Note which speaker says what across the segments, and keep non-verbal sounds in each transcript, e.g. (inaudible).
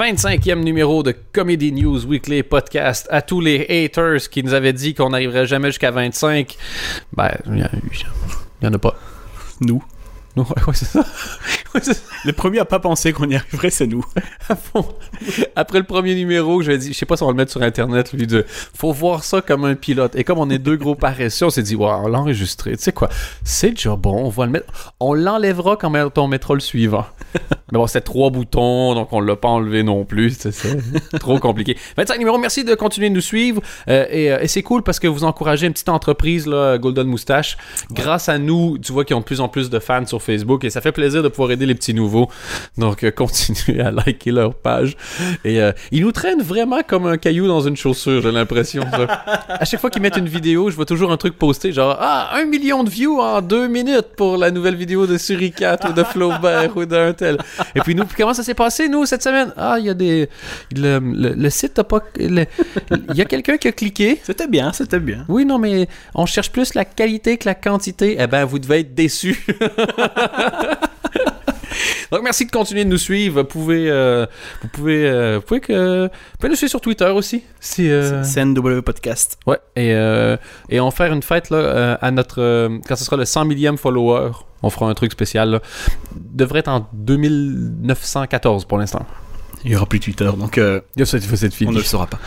Speaker 1: 25e numéro de Comedy News Weekly Podcast. À tous les haters qui nous avaient dit qu'on n'arriverait jamais jusqu'à 25, ben, il n'y en a pas.
Speaker 2: Nous.
Speaker 1: Non, ouais, c'est ça. (laughs) Ouais, c'est ça.
Speaker 2: Les premiers à pas penser qu'on y arriverait, c'est nous. (laughs)
Speaker 1: À fond. Après le premier numéro, je dit, je sais pas si on va le mettre sur internet, lui, de faut voir ça comme un pilote. Et comme on est deux gros paresseux, on s'est dit, l'a enregistré. Tu sais quoi, c'est déjà bon, on va le mettre. On l'enlèvera quand même, on mettra le suivant. Mais bon, c'était trois boutons, donc on l'a pas enlevé non plus. C'est. (laughs) Trop compliqué. 25 numéros, merci de continuer de nous suivre. Euh, et euh, et c'est cool parce que vous encouragez une petite entreprise, là, Golden Moustache. Grâce à nous, tu vois qu'ils ont de plus en plus de fans sur Facebook et ça fait plaisir de pouvoir aider les petits nouveaux. Donc, euh, (laughs) continuez à liker leur page. Et euh, ils nous traînent vraiment comme un caillou dans une chaussure, j'ai l'impression. (laughs) à chaque fois qu'ils mettent une vidéo, je vois toujours un truc posté genre Ah, un million de views en deux minutes pour la nouvelle vidéo de Suricat ou de Flaubert ou d'un tel. Et puis nous, puis comment ça s'est passé, nous, cette semaine? Ah, il y a des. Le, le- le site n'a pas. Il y a quelqu'un qui a cliqué.
Speaker 2: C'était bien, c'était bien.
Speaker 1: Oui, non, mais on cherche plus la qualité que la quantité. Eh ben, vous devez être déçus. (laughs) Donc, merci de continuer de nous suivre. Vous pouvez, euh, vous pouvez, euh, vous pouvez, que, vous pouvez nous suivre sur Twitter aussi. Si, euh,
Speaker 2: C'est CNW Podcast.
Speaker 1: Ouais, et, euh, et on va faire une fête là, euh, à notre. euh, quand ce sera le 100 millième follower, on fera un truc spécial. Là. Devrait être en 2914 pour l'instant.
Speaker 2: Il y aura plus Twitter, donc euh,
Speaker 1: Il y a cette, cette
Speaker 2: on ne le saura pas.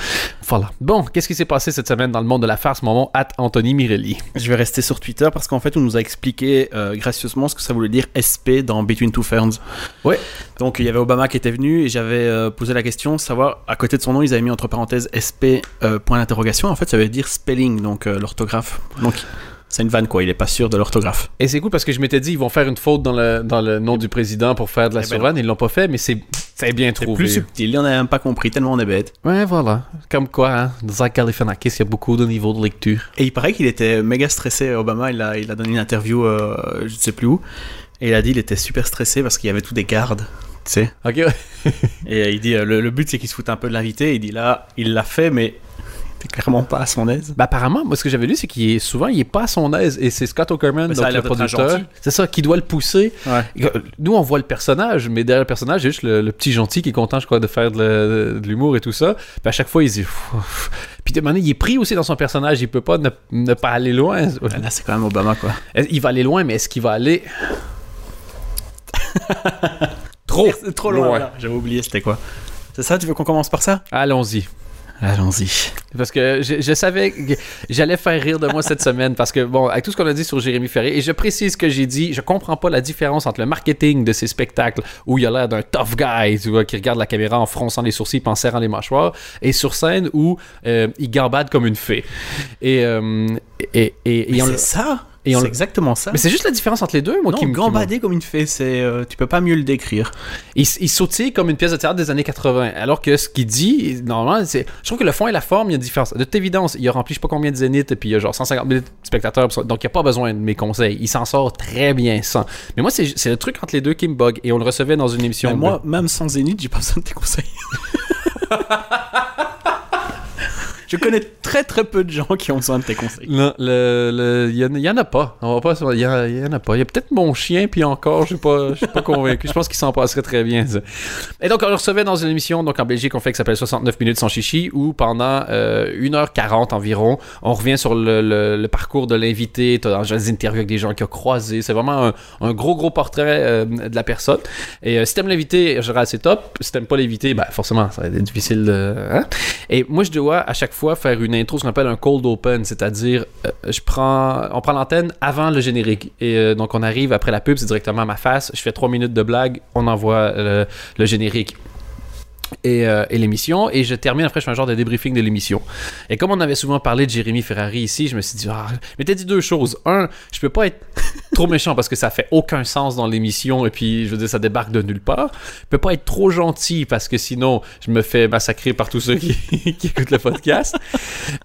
Speaker 1: Voilà. Bon, qu'est-ce qui s'est passé cette semaine dans le monde de la farce, nom, at Anthony Mirelli.
Speaker 2: Je vais rester sur Twitter parce qu'en fait, on nous a expliqué euh, gracieusement ce que ça voulait dire SP dans Between Two Ferns.
Speaker 1: Ouais.
Speaker 2: Donc, il y avait Obama qui était venu et j'avais euh, posé la question, savoir, à côté de son nom, ils avaient mis entre parenthèses SP, euh, point d'interrogation. En fait, ça veut dire spelling, donc euh, l'orthographe. Donc, c'est une vanne, quoi. Il est pas sûr de l'orthographe.
Speaker 1: Et c'est cool parce que je m'étais dit, ils vont faire une faute dans le, dans le nom du président pour faire de la
Speaker 2: Eh ben
Speaker 1: survanne. Ils l'ont pas fait, mais c'est c'est bien
Speaker 2: C'est
Speaker 1: trouvé.
Speaker 2: plus subtil, il en a même pas compris, tellement on est bête.
Speaker 1: Ouais, voilà. Comme quoi, hein, dans Zach Galifianakis, il y a beaucoup de niveaux de lecture.
Speaker 2: Et il paraît qu'il était méga stressé, Obama. Il a, il a donné une interview, euh, je ne sais plus où. Et il a dit qu'il était super stressé parce qu'il y avait tous des gardes, tu sais.
Speaker 1: Ok,
Speaker 2: Et euh, il dit euh, le, le but c'est qu'il se foute un peu de l'invité. Il dit là, il l'a fait, mais clairement pas à son aise.
Speaker 1: Ben, apparemment, moi, ce que j'avais lu, c'est qu'il est souvent, il est pas à son aise. Et c'est Scott Okerman, donc le producteur. C'est ça, qui doit le pousser.
Speaker 2: Ouais.
Speaker 1: Nous, on voit le personnage, mais derrière le personnage, il y a juste le, le petit gentil qui est content, je crois, de faire de, l'humour et tout ça. Puis à chaque fois, il se dit. Pff. Puis de manière, il est pris aussi dans son personnage. Il peut pas ne, ne pas aller loin.
Speaker 2: Là, c'est quand même Obama, quoi.
Speaker 1: Il va aller loin, mais est-ce qu'il va aller. (laughs) trop,
Speaker 2: trop loin. J'avais oublié, c'était quoi C'est ça, tu veux qu'on commence par ça?
Speaker 1: Allons-y.
Speaker 2: Allons-y.
Speaker 1: Parce que je, je savais que j'allais faire rire de moi cette (laughs) semaine parce que, bon, avec tout ce qu'on a dit sur Jérémy Ferré, et je précise ce que j'ai dit, je comprends pas la différence entre le marketing de ces spectacles où il a l'air d'un tough guy, tu vois, qui regarde la caméra en fronçant les sourcils et en serrant les mâchoires, et sur scène où euh, il gambade comme une fée. Et, euh, et, et, et on
Speaker 2: c'est ça?
Speaker 1: Et
Speaker 2: C'est exactement ça.
Speaker 1: Mais c'est juste la différence entre les deux, moi,
Speaker 2: non,
Speaker 1: qui me.
Speaker 2: gambader comme une fée, c'est euh, tu peux pas mieux le décrire.
Speaker 1: Il, il sautille comme une pièce de théâtre des années 80. Alors que ce qu'il dit, normalement, c'est. Je trouve que le fond et la forme, il y a une différence. De toute évidence, il a rempli je sais pas combien de zéniths et puis il y a genre 150 000 spectateurs. Donc il n'y a pas besoin de mes conseils. Il s'en sort très bien sans. Mais moi, c'est c'est le truc entre les deux qui me bug. Et on le recevait dans une émission.
Speaker 2: Mais
Speaker 1: de-
Speaker 2: moi, même sans Zénith, j'ai pas besoin de tes conseils. (laughs) Je connais très très peu de gens qui ont besoin de tes conseils.
Speaker 1: Non, il y, en- a pas. On va pas. Il y, en- a pas. Il y a peut-être mon chien, puis encore, je suis pas, je pas convaincu. Je pense qu'il s'en passerait très bien. Et donc, on le recevait dans une émission, donc en Belgique, on fait qui s'appelle 69 minutes sans chichi, où pendant euh, 1h40 environ, on revient sur le, parcours de l'invité. Des interviews avec des gens qu'il a croisés. C'est vraiment un, gros, gros portrait euh, de la personne. Et euh, si t'aimes l'invité, général, c'est top. Si t'aimes pas l'invité, ben forcément, ça va être difficile hein. Et moi, je dois à chaque fois faire une intro, ce qu'on appelle un cold open, c'est-à-dire, euh, je prends, on prend l'antenne avant le générique. Et euh, donc, on arrive après la pub, c'est directement à ma face. Je fais trois minutes de blague, on envoie le générique. Et, euh, et l'émission, et je termine après, je fais un genre de débriefing de l'émission. Et comme on avait souvent parlé de Jérémy Ferrari ici, je me suis dit, ah, mais t'as dit deux choses. Un, je peux pas être (laughs) trop méchant parce que ça fait aucun sens dans l'émission, et puis, je veux dire, ça débarque de nulle part. Je peux pas être trop gentil parce que sinon, je me fais massacrer par tous ceux qui, (laughs) qui écoutent le podcast.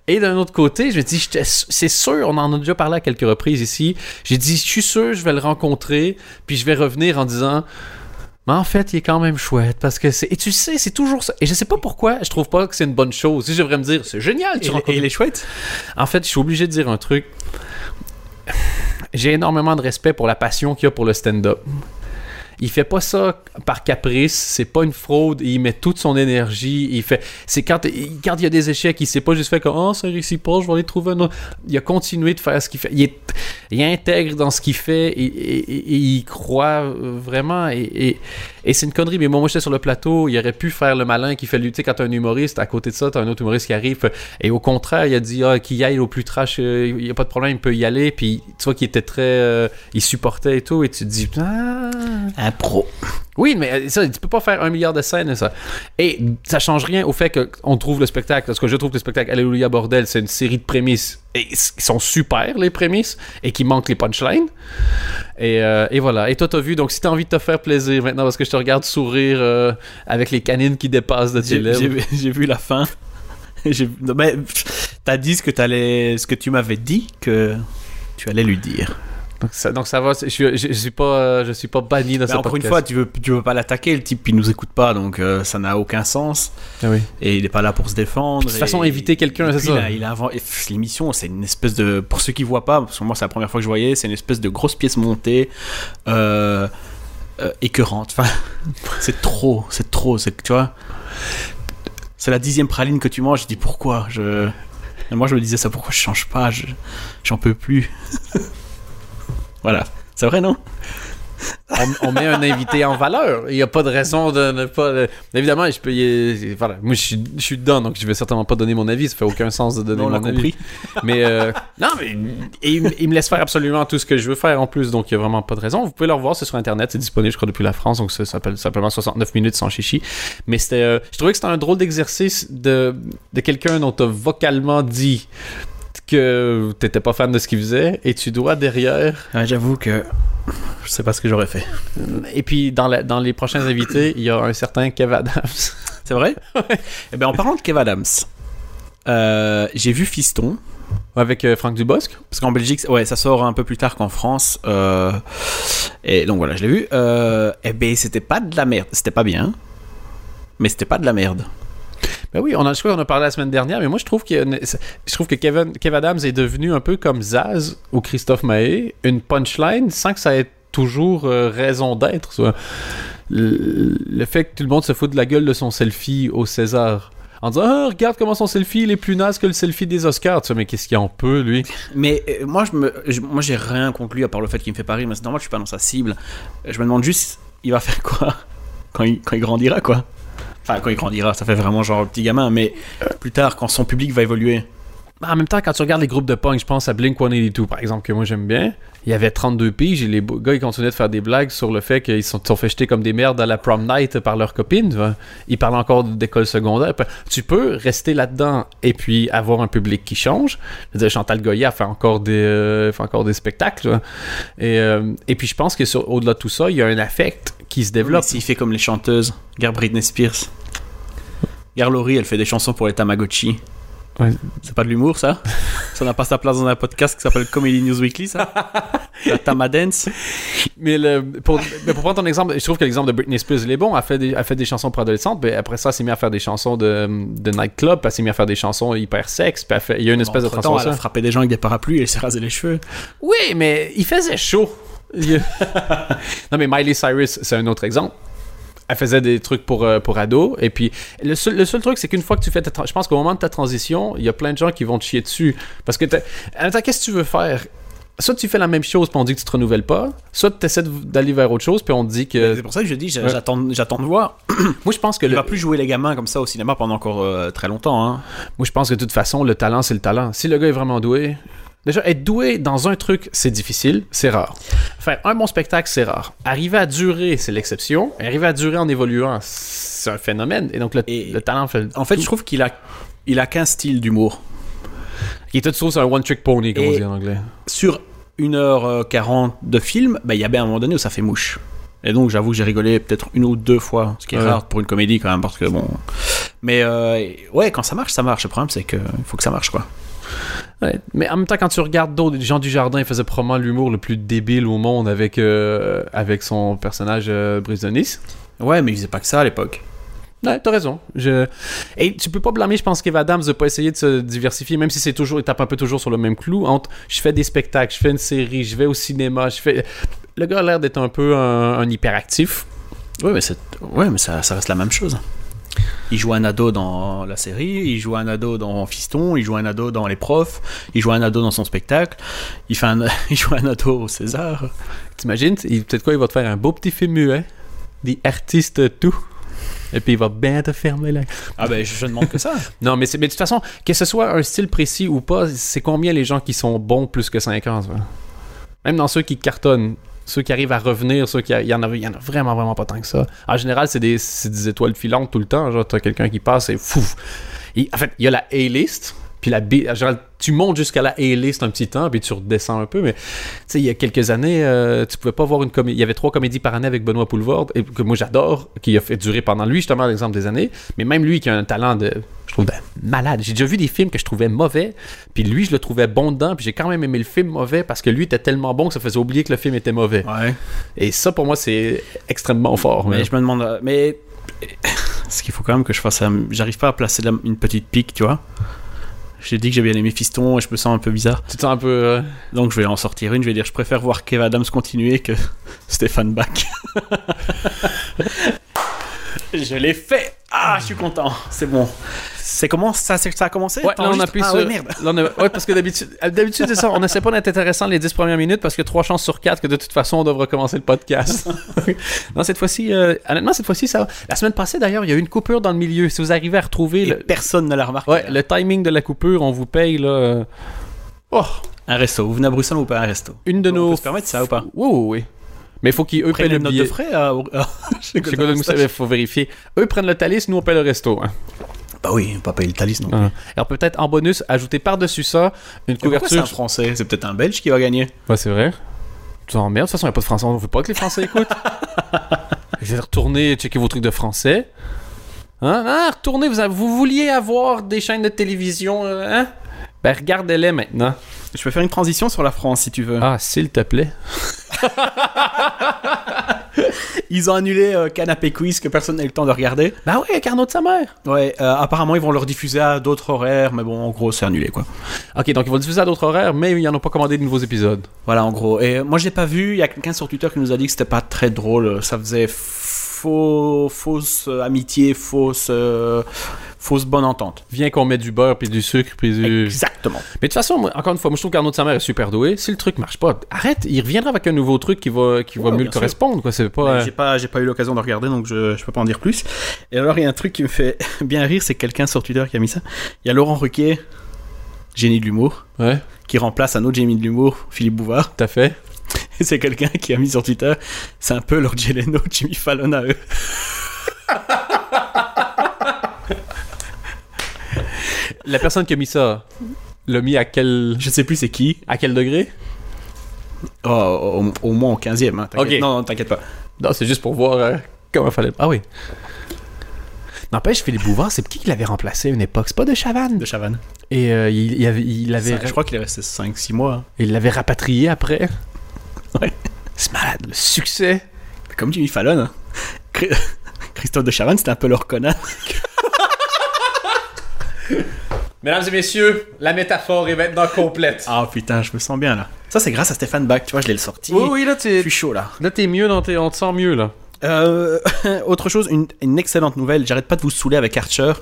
Speaker 1: Et d'un autre côté, je me dis, c'est sûr, on en a déjà parlé à quelques reprises ici. J'ai dit, je suis sûr, je vais le rencontrer, puis je vais revenir en disant, mais en fait, il est quand même chouette parce que c'est. Et tu sais, c'est toujours ça. Et je sais pas pourquoi, je trouve pas que c'est une bonne chose. Si je devrais me dire, c'est génial, tu
Speaker 2: Et,
Speaker 1: rencontres.
Speaker 2: et il est chouette
Speaker 1: En fait, je suis obligé de dire un truc. J'ai énormément de respect pour la passion qu'il y a pour le stand-up. Il fait pas ça par caprice, c'est pas une fraude, il met toute son énergie, il fait c'est quand il- quand y a des échecs, il s'est pas juste fait comme oh ça réussit pas, je vais aller trouver un autre. Il a continué de faire ce qu'il fait. Il est il intègre dans ce qu'il fait et, et- et- et il croit vraiment et, et- c'est une connerie mais moi, moi j'étais sur le plateau il aurait pu faire le malin qui fait lutter quand t'as un humoriste à côté de ça t'as un autre humoriste qui arrive et au contraire il a dit ah, qu'il y aille au plus trash euh, il y a pas de problème il peut y aller puis tu vois qu'il était très euh, il supportait et tout et tu te dis ah.
Speaker 2: Un pro.
Speaker 1: oui mais euh, ça tu peux pas faire un milliard de scènes ça et ça change rien au fait qu'on trouve le spectacle parce que je trouve que le spectacle Alléluia bordel c'est une série de prémices et ils sont super les prémices et qui manquent les punchlines et, euh, et voilà. Et toi, t'as vu, donc si t'as envie de te faire plaisir maintenant, parce que je te regarde sourire euh, avec les canines qui dépassent de tes
Speaker 2: J'ai
Speaker 1: lèvres.
Speaker 2: j'ai- vu la fin. (laughs) Non, mais t'as dit ce que t'allais, ce que tu m'avais dit que tu allais lui dire.
Speaker 1: Donc ça, donc ça va, je, je, je suis pas, euh, je suis pas banni dans
Speaker 2: Mais
Speaker 1: ce
Speaker 2: encore une fois, tu veux, tu veux pas l'attaquer, le type il nous écoute pas, donc euh, ça n'a aucun sens.
Speaker 1: Ah oui.
Speaker 2: Et il est pas là pour se défendre.
Speaker 1: De toute façon,
Speaker 2: et-
Speaker 1: éviter quelqu'un, c'est ça.
Speaker 2: Il a, a L'émission, c'est une espèce de. Pour ceux qui voient pas, parce que moi c'est la première fois que je voyais, c'est une espèce de grosse pièce montée. Euh, euh, écœurante. (laughs) C'est trop, c'est trop. C'est tu vois. C'est la dixième praline que tu manges. Je dis pourquoi je. Moi je me disais ça pourquoi je change pas. je- J'en peux plus. (laughs) voilà. C'est vrai non?
Speaker 1: On, on met un invité en valeur. Il n'y a pas de raison de ne pas. euh, Évidemment, je peux. y- Voilà. Moi, je suis, je suis dedans, donc je vais certainement pas donner mon avis. Ça fait aucun sens de donner
Speaker 2: Non,
Speaker 1: mon avis.
Speaker 2: compris.
Speaker 1: Mais euh, non, mais il, il me laisse faire absolument tout ce que je veux faire en plus, donc il n'y a vraiment pas de raison. Vous pouvez le revoir, c'est sur internet, c'est disponible, je crois, depuis la France, donc ça s'appelle simplement 69 minutes sans chichi. Mais c'était, euh, je trouvais que c'était un drôle d'exercice de, de quelqu'un dont tu as vocalement dit que t'étais pas fan de ce qu'il faisait, et tu dois derrière.
Speaker 2: Ouais, J'avoue que je sais pas ce que j'aurais fait.
Speaker 1: Et puis dans, la- dans les prochains invités, il y a un certain Kev Adams. (laughs)
Speaker 2: C'est vrai? Eh bien en parlant de Kev Adams, euh, j'ai vu Fiston.
Speaker 1: Avec euh, Franck Dubosc.
Speaker 2: Parce qu'en Belgique, ouais, ça sort un peu plus tard qu'en France. euh, et donc voilà, je l'ai vu. Euh, eh ben, c'était pas de la merde. C'était pas bien. Mais c'était pas de la merde.
Speaker 1: Ben oui, on a, je a parlé la semaine dernière, mais moi je trouve que je trouve que Kevin, Kev Adams est devenu un peu comme Zaz ou Christophe Maé, une punchline sans que ça ait toujours euh, raison d'être. Le, fait que tout le monde se fout de la gueule de son selfie au César. En disant ah, regarde comment son selfie il est plus naze que le selfie des Oscars. Mais qu'est-ce qu'il en peut, lui?
Speaker 2: Mais euh, moi, je me, moi, j'ai rien conclu à part le fait qu'il me fait pas rire. Mais c'est normal, je suis pas dans sa cible. Je me demande juste, il va faire quoi quand il, quand il grandira, quoi? Enfin, quand il grandira, ça fait vraiment genre petit gamin. Mais plus tard, quand son public va évoluer.
Speaker 1: Ben, En même temps, quand tu regardes les groupes de punk, je pense à Blink 182 par exemple, que moi j'aime bien. Il y avait 32 piges et les gars ils continuaient de faire des blagues sur le fait qu'ils se sont, sont fait jeter comme des merdes à la prom night par leurs copines. Ils parlent encore d'école secondaire. Tu peux rester là-dedans et puis avoir un public qui change. Chantal Goya fait encore des, euh, fait encore des spectacles. Et, euh, et puis je pense que au-delà de tout ça, il y a un affect qui se développe.
Speaker 2: S'il fait comme les chanteuses, regarde Britney Spears. Regarde Laurie, elle fait des chansons pour les Tamagotchi.
Speaker 1: Ouais.
Speaker 2: C'est pas de l'humour, ça? Ça n'a pas sa place dans un podcast qui s'appelle Comedy News Weekly, ça? La Tamadance
Speaker 1: Mais, le, pour, mais pour prendre ton exemple, je trouve que l'exemple de Britney Spears, il est bon. Elle fait des, elle fait des chansons pour adolescentes, mais après ça, elle s'est mis à faire des chansons de, de nightclub, elle s'est mis à faire des chansons hyper sexe, puis elle fait- il y a une espèce de transformation.
Speaker 2: Elle a frappé des gens avec des parapluies et elle s'est rasé les cheveux.
Speaker 1: Oui, mais il faisait chaud. (laughs) Non, mais Miley Cyrus, c'est un autre exemple. Elle faisait des trucs pour, euh, pour ados. Et puis, le seul, le seul truc, c'est qu'une fois que tu fais ta Je pense qu'au moment de ta transition, il y a plein de gens qui vont te chier dessus. Parce que, temps, qu'est-ce que tu veux faire? Soit tu fais la même chose, puis on dit que tu te renouvelles pas. Soit tu essaies d'aller vers autre chose, puis on te dit que.
Speaker 2: C'est pour ça que je dis, j'a-
Speaker 1: Ouais.
Speaker 2: j'attends j'attends de voir. (clears throat)
Speaker 1: Moi, je pense que
Speaker 2: Il
Speaker 1: le,
Speaker 2: va plus jouer les gamins comme ça au cinéma pendant encore euh, très longtemps. Hein.
Speaker 1: Moi, je pense que de toute façon, le talent, c'est le talent. Si le gars est vraiment doué. Déjà, être doué dans un truc, c'est difficile, c'est rare. Faire un bon spectacle, c'est rare. Arriver à durer, c'est l'exception. Arriver à durer en évoluant, c'est un phénomène. Et donc, le,
Speaker 2: Et-
Speaker 1: le talent fait.
Speaker 2: En fait,
Speaker 1: tout.
Speaker 2: je trouve qu'il a, il a qu'un style d'humour.
Speaker 1: Qui est tout c'est un one-trick pony, comme
Speaker 2: Et-
Speaker 1: on dit en anglais.
Speaker 2: Sur 1h40 de film, bah, il y a bien un moment donné où ça fait mouche. Et donc, j'avoue que j'ai rigolé peut-être une ou deux fois, ce qui est
Speaker 1: Ouais.
Speaker 2: rare pour une comédie quand même, parce que bon. Mais euh, ouais, quand ça marche, ça marche. Le problème, c'est qu'il faut que ça marche, quoi.
Speaker 1: Ouais. Mais en même temps, quand tu regardes d'autres, Jean Dujardin il faisait probablement l'humour le plus débile au monde avec, euh, avec son personnage euh, Brise de Nice.
Speaker 2: Ouais, mais il faisait pas que ça à l'époque.
Speaker 1: Ouais, t'as raison. Je... Et tu peux pas blâmer, je pense, Kev Adams de pas essayer de se diversifier, même si c'est toujours, il tape un peu toujours sur le même clou. Entre, je fais des spectacles, je fais une série, je vais au cinéma, je fais. Le gars a l'air d'être un peu un, un hyperactif.
Speaker 2: Ouais, mais, c'est... ouais, mais ça, ça reste la même chose. Il joue un ado dans la série, il joue un ado dans Fiston, il joue un ado dans Les Profs, il joue un ado dans son spectacle, il, fait un... (laughs) il joue un ado au César.
Speaker 1: T'imagines? Peut-être quoi, il va te faire un beau petit film muet. Des artistes tout. Et puis il va bien te fermer là.
Speaker 2: Ah ben, je, je demande que ça. (laughs)
Speaker 1: Non, mais, de toute façon, que ce soit un style précis ou pas, c'est combien les gens qui sont bons plus que 5 ans, ça? Même dans ceux qui cartonnent, ceux qui arrivent à revenir, ceux qui. Il y, en a, vraiment, vraiment pas tant que ça. En général, c'est des, étoiles filantes tout le temps. Genre, t'as quelqu'un qui passe et fou. En fait, il y a la A-list, puis la B. En général, tu montes jusqu'à la A-list un petit temps, puis tu redescends un peu. Mais, tu sais, il y a quelques années, euh, tu pouvais pas voir une comédie. Il y avait trois comédies par année avec Benoît Poulvord, et que moi j'adore, qui a fait durer pendant lui, justement, l'exemple des années. Mais même lui, qui a un talent de. Je trouve malade. J'ai déjà vu des films que je trouvais mauvais, puis lui, je le trouvais bon dedans, puis j'ai quand même aimé le film mauvais parce que lui était tellement bon que ça faisait oublier que le film était mauvais.
Speaker 2: Ouais.
Speaker 1: Et ça, pour moi, c'est extrêmement fort.
Speaker 2: Mais
Speaker 1: mais-
Speaker 2: je me demande. euh, Mais. Ce qu'il faut quand même que je fasse. un- J'arrive pas à placer la- une petite pique, tu vois? J'ai dit que j'ai bien aimé Fiston et je me sens un peu bizarre.
Speaker 1: Tu te sens un peu. euh,
Speaker 2: Donc je vais en sortir une. Je vais dire je préfère voir Kev Adams continuer que (laughs) Stéphane Bach. (laughs) je l'ai fait. Ah, je suis content. C'est bon. C'est comment ça, ça a commencé?
Speaker 1: Ouais, là, on appuie
Speaker 2: ah,
Speaker 1: sur.
Speaker 2: ouais, merde.
Speaker 1: là, on a- ouais, parce que d'habitude, euh, d'habitude c'est ça. On essaie pas d'être intéressant les 10 premières minutes parce que 3 chances sur 4 que de toute façon, on devra commencer le podcast. (laughs) non, cette fois-ci, euh, honnêtement, cette fois-ci, ça va. La semaine passée, d'ailleurs, il y a eu une coupure dans le milieu. Si vous arrivez à retrouver
Speaker 2: Et
Speaker 1: le,
Speaker 2: personne ne l'a remarqué.
Speaker 1: ouais, le timing de la coupure, on vous paye, là. euh, Oh,
Speaker 2: Un resto. Vous venez à Bruxelles ou pas un resto
Speaker 1: une de
Speaker 2: On
Speaker 1: nos.
Speaker 2: peut se permettre ça ou pas?
Speaker 1: Oui, oui, oui. Mais il faut qu'ils, eux, payent
Speaker 2: Prenez
Speaker 1: le
Speaker 2: une note
Speaker 1: billet.
Speaker 2: de frais à... (laughs) à- chez
Speaker 1: Golden Moustache, il faut vérifier. Eux prennent le talis, nous on paye le resto. hein.
Speaker 2: Bah oui, on va pas payer le Thalys non.
Speaker 1: Ah. Alors peut-être en bonus, ajouter par-dessus ça une
Speaker 2: pourquoi c'est
Speaker 1: couverture.
Speaker 2: un français? C'est peut-être un belge qui va gagner.
Speaker 1: Ouais, c'est vrai. Tu t'en emmerdes, de toute façon, il n'y a pas de français. On veut pas que les Français écoutent. (laughs) Je vais retourner checker vos trucs de français. Hein? Ah, retournez, vous, vous vouliez avoir des chaînes de télévision, euh, hein? Ben, regardez-les maintenant.
Speaker 2: Je peux faire une transition sur la France si tu veux.
Speaker 1: Ah, s'il te plaît. (laughs)
Speaker 2: Ils ont annulé euh, Canapé Quiz que personne n'a eu le temps de regarder.
Speaker 1: Ben ouais, Carnot de sa mère.
Speaker 2: Ouais, euh, apparemment ils vont le rediffuser à d'autres horaires, mais bon, en gros c'est annulé quoi.
Speaker 1: Ok, donc ils vont le diffuser à d'autres horaires, mais ils n'en ont pas commandé de nouveaux épisodes.
Speaker 2: Voilà, en gros. Et moi je l'ai pas vu, il y a quelqu'un sur Twitter qui nous a dit que c'était pas très drôle. Ça faisait faux, fausse euh, amitié, fausse, euh, fausse bonne entente.
Speaker 1: Viens qu'on met du beurre, puis du sucre, puis du...
Speaker 2: Exactement.
Speaker 1: Mais de toute façon, moi, encore une fois, moi je trouve qu'Arnaud de sa mère est super doué. Si le truc marche pas, arrête, il reviendra avec un nouveau truc qui va, qui va mieux le correspondre, quoi. C'est pas. Euh,
Speaker 2: J'ai pas, j'ai pas eu l'occasion de regarder, donc je, je peux pas en dire plus. Et alors, il y a un truc qui me fait (laughs) bien rire, c'est quelqu'un sur Twitter qui a mis ça. Il y a Laurent Ruquier, génie de l'humour,
Speaker 1: Ouais,
Speaker 2: qui remplace un autre génie de l'humour, Philippe Bouvard.
Speaker 1: tout à fait.
Speaker 2: Et (laughs) c'est quelqu'un qui a mis sur Twitter, c'est un peu leur Jeleno, (laughs) Jimmy Fallon à eux.
Speaker 1: La personne qui a mis ça, l'a mis à quel,
Speaker 2: Je sais plus c'est qui.
Speaker 1: à quel degré?
Speaker 2: Oh, au, au moins au 15e. Hein, t'inquiète.
Speaker 1: Ok.
Speaker 2: Non, non, t'inquiète pas.
Speaker 1: Non, c'est juste pour voir euh, comment fallait. Ah oui. N'empêche, Philippe Bouvard, c'est qui qui l'avait remplacé à une époque? C'est pas de Chavannes.
Speaker 2: De Chavannes.
Speaker 1: Et euh, il, il avait, il avait,
Speaker 2: Ça, je crois qu'il est resté 5-6 mois. hein.
Speaker 1: il l'avait rapatrié après. C'est malade, le succès.
Speaker 2: Comme Jimmy Fallon. hein. Chri- (laughs) Christophe de Chavannes, c'était un peu leur connard. (laughs)
Speaker 1: Mesdames et messieurs, la métaphore est maintenant complète.
Speaker 2: Ah putain, je me sens bien là. Ça, c'est grâce à Stéphane Bach, tu vois, je l'ai sorti.
Speaker 1: oui, oui, là,
Speaker 2: Je
Speaker 1: t'es,
Speaker 2: suis chaud là.
Speaker 1: là, t'es mieux, dans tes, on te sent mieux, là.
Speaker 2: Euh, (laughs) autre chose, une, une excellente nouvelle. J'arrête pas de vous saouler avec Archer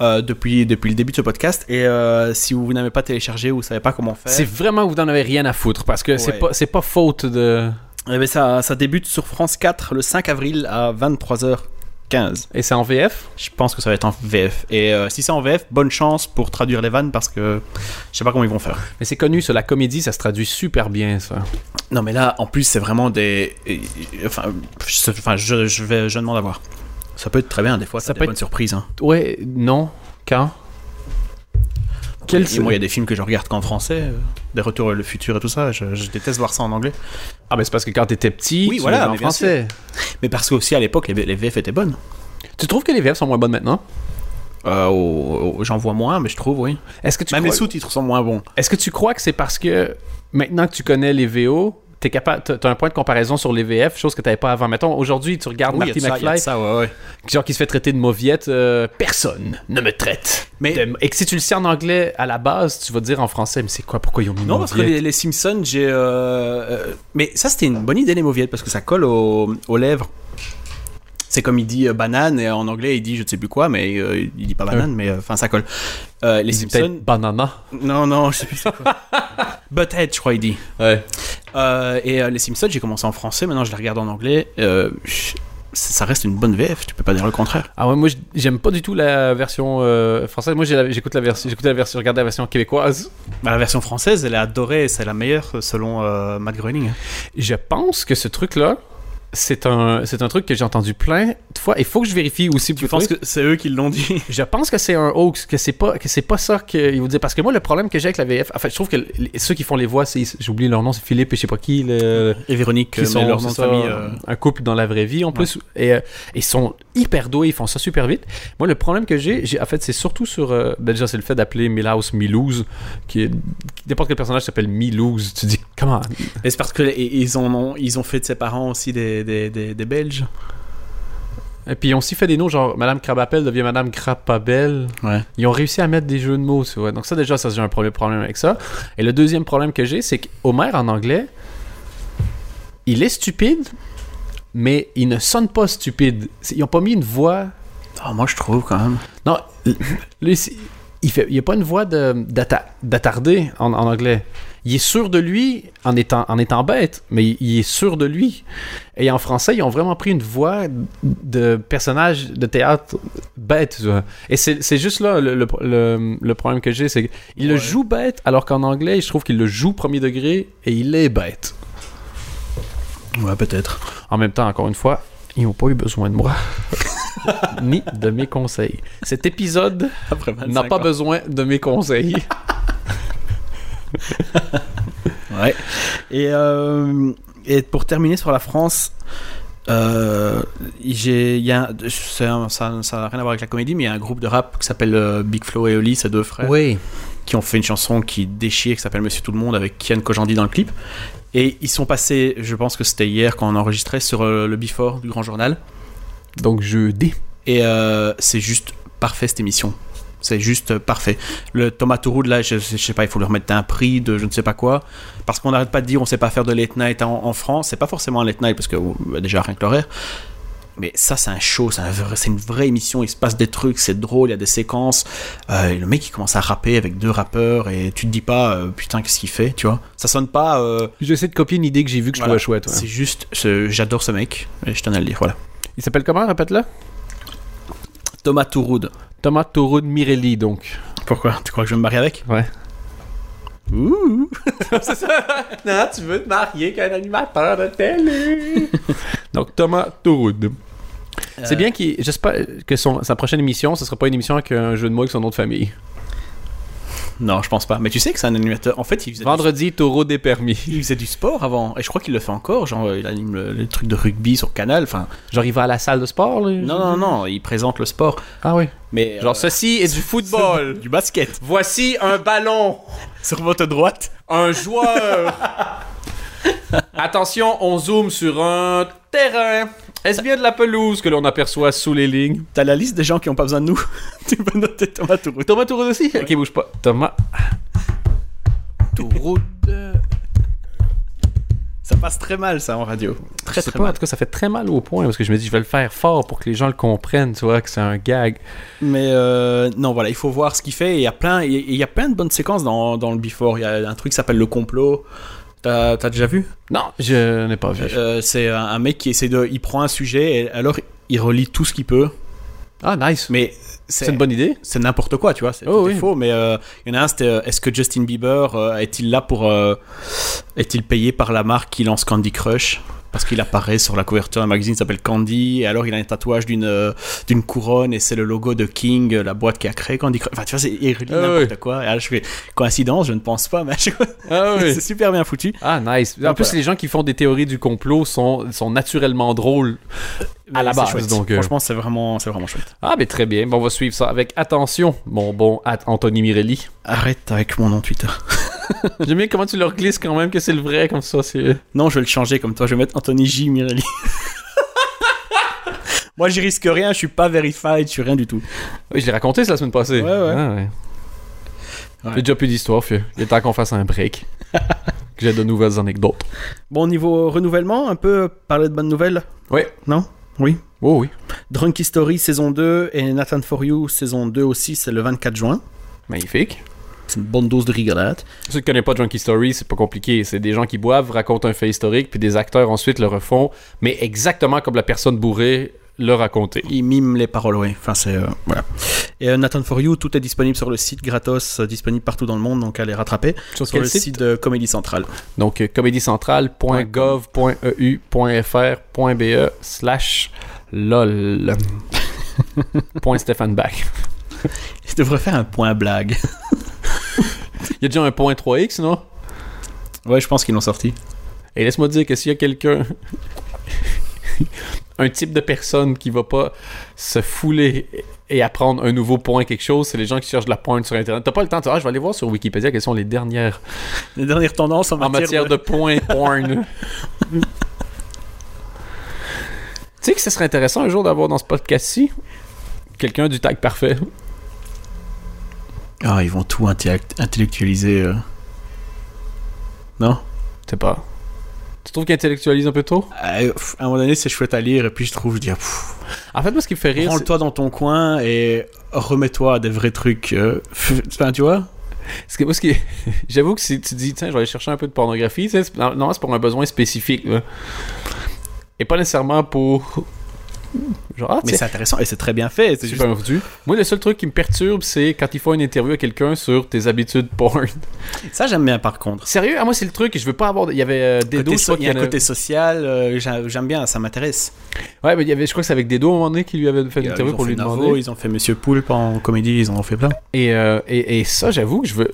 Speaker 2: euh, depuis, depuis le début de ce podcast. Et euh, si vous n'avez pas téléchargé ou vous savez pas comment faire,
Speaker 1: C'est vraiment que vous n'en avez rien à foutre parce que c'est
Speaker 2: Ouais.
Speaker 1: pas, c'est pas faute de.
Speaker 2: Eh ben, ça, ça débute sur France 4 le 5 avril à 23h15.
Speaker 1: Et c'est en VF
Speaker 2: Je pense que ça va être en VF. Et euh, si c'est en VF, bonne chance pour traduire les vannes parce que je sais pas comment ils vont faire.
Speaker 1: Mais c'est connu, ça, la comédie, ça se traduit super bien, ça.
Speaker 2: Non, mais là, en plus, c'est vraiment des. Enfin, je, enfin, je, je vais, je demande à voir. Ça peut être très bien, des fois, ça,
Speaker 1: Ça
Speaker 2: peut
Speaker 1: peut
Speaker 2: être bonne surprise. Hein.
Speaker 1: Ouais, non. Quand Quel
Speaker 2: Et moi, il y a des films que je regarde qu'en français, euh, des retours le futur et tout ça. Je, je déteste voir ça en anglais.
Speaker 1: Ah, mais c'est parce que quand t'étais petit,
Speaker 2: Oui,
Speaker 1: tu
Speaker 2: voilà,
Speaker 1: en français.
Speaker 2: Mais parce qu'aussi à l'époque, les, les VF étaient bonnes.
Speaker 1: Tu trouves que les VF sont moins bonnes maintenant?
Speaker 2: Euh, J'en vois moins, mais je trouve, oui.
Speaker 1: Est-ce que tu
Speaker 2: Même
Speaker 1: crois...
Speaker 2: les sous-titres sont moins bons.
Speaker 1: Est-ce que tu crois que c'est parce que maintenant que tu connais les VO, t'es capable, t'as un point de comparaison sur les VF, chose que t'avais pas avant. Mettons, aujourd'hui, tu regardes
Speaker 2: Oui,
Speaker 1: Marty
Speaker 2: ça,
Speaker 1: McFly,
Speaker 2: ça, ouais, ouais.
Speaker 1: genre qui se fait traiter de mauviette, euh, personne ne me traite.
Speaker 2: Mais-
Speaker 1: de- Et que si tu le sais en anglais à la base, tu vas dire en français, mais c'est quoi, pourquoi ils ont mis
Speaker 2: Non, parce que les, les Simpsons, j'ai. euh, euh, mais ça, c'était une bonne idée, les mauviettes, parce que ça colle aux, aux lèvres. C'est comme il dit euh, banane, et en anglais, il dit je ne sais plus quoi, mais euh, il dit pas banane, mais enfin, ça colle. Les
Speaker 1: Il
Speaker 2: Simpsons.
Speaker 1: banana.
Speaker 2: Non, non, je sais plus. (laughs) Butthead, je crois, il dit.
Speaker 1: Ouais.
Speaker 2: Euh, et euh, les Simpsons, j'ai commencé en français, maintenant je les regarde en anglais. Euh, ça reste une bonne VF, tu peux pas dire le contraire.
Speaker 1: Ah ouais, moi j'aime pas du tout la version euh, française. Moi j'écoute la version, j'écoute la version, je regarde la version québécoise.
Speaker 2: Bah, la version française, elle est adorée, c'est la meilleure selon euh, Matt Groening.
Speaker 1: Je pense que ce truc-là, c'est un, c'est un truc que j'ai entendu plein de fois. Il faut que je vérifie aussi.
Speaker 2: Tu penses que c'est eux qui l'ont dit? (laughs)
Speaker 1: Je pense que c'est un hoax, que c'est pas, que c'est pas ça qu'ils vous disent. Parce que moi, le problème que j'ai avec la VF, en fait, je trouve que ceux qui font les voix, c'est, j'ai oublié leur nom, c'est Philippe et je sais pas qui, le,
Speaker 2: Et Véronique,
Speaker 1: qui
Speaker 2: euh,
Speaker 1: sont
Speaker 2: mais leur nom de famille. euh,
Speaker 1: un couple dans la vraie vie en plus et euh, ils sont hyper doués ils font ça super vite moi le problème que j'ai, j'ai en fait c'est surtout sur euh, ben déjà c'est le fait d'appeler Milhouse Milouz qui est n'importe quel personnage s'appelle Milouz tu dis comment?
Speaker 2: Et c'est parce que et- ils, en ont, ils ont fait de ses parents aussi des, des, des, des Belges.
Speaker 1: et puis ils ont aussi fait des noms genre Madame Crabapelle devient Madame Crapabelle
Speaker 2: Ouais.
Speaker 1: ils ont réussi à mettre des jeux de mots tu vois. donc ça déjà ça j'ai un premier problème avec ça et le deuxième problème que j'ai c'est qu'Homer en anglais il est stupide mais il ne sonne pas stupide ils ont pas mis une voix
Speaker 2: Ah, moi, je trouve quand même.
Speaker 1: Non, lui, il fait, il n'y a pas une voix d'attardé en, en anglais. Il est sûr de lui en étant, en étant bête, mais il, il est sûr de lui. Et en français, ils ont vraiment pris une voix de personnage de théâtre bête. Et c'est juste là le, le- le- le problème que j'ai, c'est qu'il le joue bête, alors qu'en anglais, je trouve qu'il le joue premier degré et il est bête.
Speaker 2: Ouais, peut-être.
Speaker 1: En même temps, encore une fois, ils n'ont pas eu besoin de moi. (laughs) Ni de mes conseils. Cet épisode n'a pas besoin de mes conseils. (laughs) (laughs)
Speaker 2: Ouais. Et, euh, et pour terminer sur la France, euh, y a, un- ça n'a rien à voir avec la comédie, mais il y a un groupe de rap qui s'appelle euh, Big Flo et Oli, ces deux frères,
Speaker 1: Oui.
Speaker 2: qui ont fait une chanson qui déchire, qui s'appelle Monsieur Tout le Monde, avec Kian Kojandi dans le clip. Et ils sont passés, je pense que c'était hier quand on enregistrait, sur euh, le Before du Grand Journal.
Speaker 1: Donc jeudi.
Speaker 2: Et euh, c'est juste parfait cette émission. C'est juste euh, parfait. Le Thomas Touroud, là, je, je sais pas, il faut lui remettre un prix de je ne sais pas quoi. Parce qu'on n'arrête pas de dire on sait pas faire de late night en, en France. C'est pas forcément un late night parce que bah, déjà rien que l'horaire. Mais ça, c'est un show, c'est un une vraie émission. Il se passe des trucs, c'est drôle, il y a des séquences. Euh, et le mec, il commence à rapper avec deux rappeurs et tu te dis pas, euh, putain, qu'est-ce qu'il fait, tu vois. Ça sonne pas. euh,
Speaker 1: J'essaie de copier une idée que j'ai vue que je
Speaker 2: voilà.
Speaker 1: trouvais chouette. ouais.
Speaker 2: C'est juste, j'adore ce mec et je tenais à le dire, voilà.
Speaker 1: Il s'appelle comment, répète-le?
Speaker 2: Thomas Touroud.
Speaker 1: Thomas Taureau de Mirelli, donc.
Speaker 2: Pourquoi? Tu crois que je vais me marier avec?
Speaker 1: Ouais.
Speaker 2: Ouh (laughs)
Speaker 1: Non, tu veux te marier qu'un animateur de télé. (laughs) donc Thomas Taureau. C'est
Speaker 2: Euh,
Speaker 1: bien qu'il. J'espère que son, sa prochaine émission, ce sera pas une émission avec un jeu de mots avec son nom de famille.
Speaker 2: Non, je pense pas. Mais tu sais que c'est un animateur. En fait, il faisait,
Speaker 1: Vendredi, taureau des permis.
Speaker 2: il faisait du sport avant. Et je crois qu'il le fait encore. Genre, il anime le- les trucs de rugby sur Canal. Enfin,
Speaker 1: Genre, il va à la salle de sport, là?
Speaker 2: non, non, non, il présente le sport.
Speaker 1: Ah oui.
Speaker 2: Mais
Speaker 1: Genre,
Speaker 2: euh,
Speaker 1: ceci est du (laughs) football.
Speaker 2: du basket.
Speaker 1: Voici un ballon. (laughs)
Speaker 2: Sur votre droite.
Speaker 1: Un joueur. (laughs) Attention, on zoome sur un terrain. Est-ce bien de la pelouse que l'on aperçoit sous les lignes?
Speaker 2: T'as la liste des gens qui ont pas besoin de nous. (laughs) tu peux noter Thomas Touroud.
Speaker 1: Thomas Touroud aussi? Ok, bouge pas. Thomas Touroud.
Speaker 2: Ça passe très mal, ça, en radio. Très, très
Speaker 1: pas, en
Speaker 2: mal.
Speaker 1: tout cas, ça fait très mal au point parce que je me dis, je vais le faire fort pour que les gens le comprennent, tu vois, que c'est un gag.
Speaker 2: Mais euh, non, voilà, il faut voir ce qu'il fait. Il y a plein, il y a- il y a plein de bonnes séquences dans, dans le Before. Il y a un truc qui s'appelle le complot. T'as déjà vu?
Speaker 1: Non, je n'ai pas vu.
Speaker 2: Euh, C'est un, un mec qui essaie de, il prend un sujet et alors il relie tout ce qu'il peut.
Speaker 1: Ah, nice.
Speaker 2: Mais
Speaker 1: C'est une bonne idée.
Speaker 2: c'est n'importe quoi, tu vois, c'est
Speaker 1: Oh, oui.
Speaker 2: faux, mais euh, il y en a un, c'était euh, est-ce que Justin Bieber euh, est-il là pour. euh, est-il payé par la marque qui lance Candy Crush? Parce qu'il apparaît sur la couverture d'un magazine qui s'appelle Candy, et alors il a un tatouage d'une euh, d'une couronne, et c'est le logo de King, la boîte qui a créé Candy Crush. Enfin, tu vois, c'est il relie
Speaker 1: Ah,
Speaker 2: n'importe
Speaker 1: oui.
Speaker 2: quoi. Et là, je fais coïncidence, je ne pense pas, mais fois,
Speaker 1: Ah (laughs)
Speaker 2: c'est super bien foutu.
Speaker 1: Ah, nice. En
Speaker 2: Donc,
Speaker 1: plus,
Speaker 2: voilà.
Speaker 1: les gens qui font des théories du complot sont, sont naturellement drôles. À la
Speaker 2: c'est
Speaker 1: base, donc, euh.
Speaker 2: Franchement, c'est vraiment, c'est vraiment chouette.
Speaker 1: Ah, mais très bien. Bon, on va suivre ça avec attention, mon bon Anthony Mirelli.
Speaker 2: Arrête avec mon nom Twitter. (laughs) (laughs)
Speaker 1: J'aime bien comment tu leur glisses quand même que c'est le vrai, comme ça. C'est...
Speaker 2: Non, je vais le changer comme toi. Je vais mettre Anthony J. Mirelli. (laughs) Moi, j'y risque rien. Je suis pas verified. Je suis rien du tout.
Speaker 1: Oui, je l'ai raconté ça la semaine passée.
Speaker 2: Ouais, ouais.
Speaker 1: Ah,
Speaker 2: Ouais.
Speaker 1: J'ai déjà plus d'histoire. Il est temps qu'on fasse un break. (laughs) que j'ai de nouvelles anecdotes.
Speaker 2: Bon, niveau renouvellement, un peu parler de bonnes nouvelles?
Speaker 1: Oui.
Speaker 2: Non? Oui?
Speaker 1: Oh oui.
Speaker 2: Drunk History saison 2 et Nathan For You saison 2 aussi, c'est le 24 juin.
Speaker 1: Magnifique.
Speaker 2: C'est une bonne dose de rigolade.
Speaker 1: Ceux qui connaissent pas Drunky Story, c'est pas compliqué. C'est des gens qui boivent, racontent un fait historique, puis des acteurs ensuite le refont, mais exactement comme la personne bourrée le racontait.
Speaker 2: Ils miment les paroles, oui. Enfin, c'est. euh, voilà. Et euh, Nathan For You, tout est disponible sur le site gratos, euh, disponible partout dans le monde, donc allez rattraper.
Speaker 1: Sur
Speaker 2: Sur le site? de Comédie Centrale.
Speaker 1: Donc, euh, comédiecentrale.gov.eu.fr.be slash lol. (laughs) Point Stéphane Bach.
Speaker 2: Je devrais faire un point blague. (laughs) (laughs)
Speaker 1: Il y a déjà un point 3x, non?
Speaker 2: ouais, je pense qu'ils l'ont sorti.
Speaker 1: Et laisse-moi dire que s'il y a quelqu'un, (laughs) un type de personne qui va pas se fouler et apprendre un nouveau point quelque chose, c'est les gens qui cherchent de la pointe sur Internet. T'as pas le temps de ah, je vais aller voir sur Wikipédia quelles sont les dernières
Speaker 2: Les dernières tendances en
Speaker 1: en
Speaker 2: matière,
Speaker 1: matière de points porn. (laughs) tu sais que ce serait intéressant un jour d'avoir dans ce podcast-ci quelqu'un du tag parfait.
Speaker 2: Ah, ils vont tout intellect- intellectualiser. euh. Non?
Speaker 1: Je sais pas. Tu trouves qu'il intellectualise un peu trop?
Speaker 2: Euh, pff, À un moment donné, c'est chouette à lire, et puis je trouve, je dis, ah, pff,
Speaker 1: En fait, moi, ce qui me fait rire, c'est-
Speaker 2: Rends-toi dans ton coin et remets-toi à des vrais trucs. euh, Enfin, tu vois?
Speaker 1: Parce que (laughs) j'avoue que si tu dis, tiens, je vais aller chercher un peu de pornographie, non, non, c'est pour un besoin spécifique. là. Et pas nécessairement pour. Genre, ah,
Speaker 2: Mais c'est intéressant et c'est très bien fait. C'est juste...
Speaker 1: super foutu. Moi, le seul truc qui me perturbe, c'est quand il faut une interview à quelqu'un sur tes habitudes porn.
Speaker 2: Ça, j'aime bien par contre.
Speaker 1: Sérieux, ah, moi, c'est le truc je veux pas avoir. Il y avait euh, Dedo,
Speaker 2: Côté
Speaker 1: je
Speaker 2: so- Il y a un côté social, euh, j'ai- j'aime bien, ça m'intéresse.
Speaker 1: Ouais, mais il y avait, je crois que c'est avec Dedo à un moment donné qui lui avait fait une
Speaker 2: Ils
Speaker 1: interview pour lui
Speaker 2: Navo,
Speaker 1: demander.
Speaker 2: Ils ont fait Monsieur Poulpe en comédie, ils en ont fait plein.
Speaker 1: Et, euh, et, et ça, j'avoue que je veux.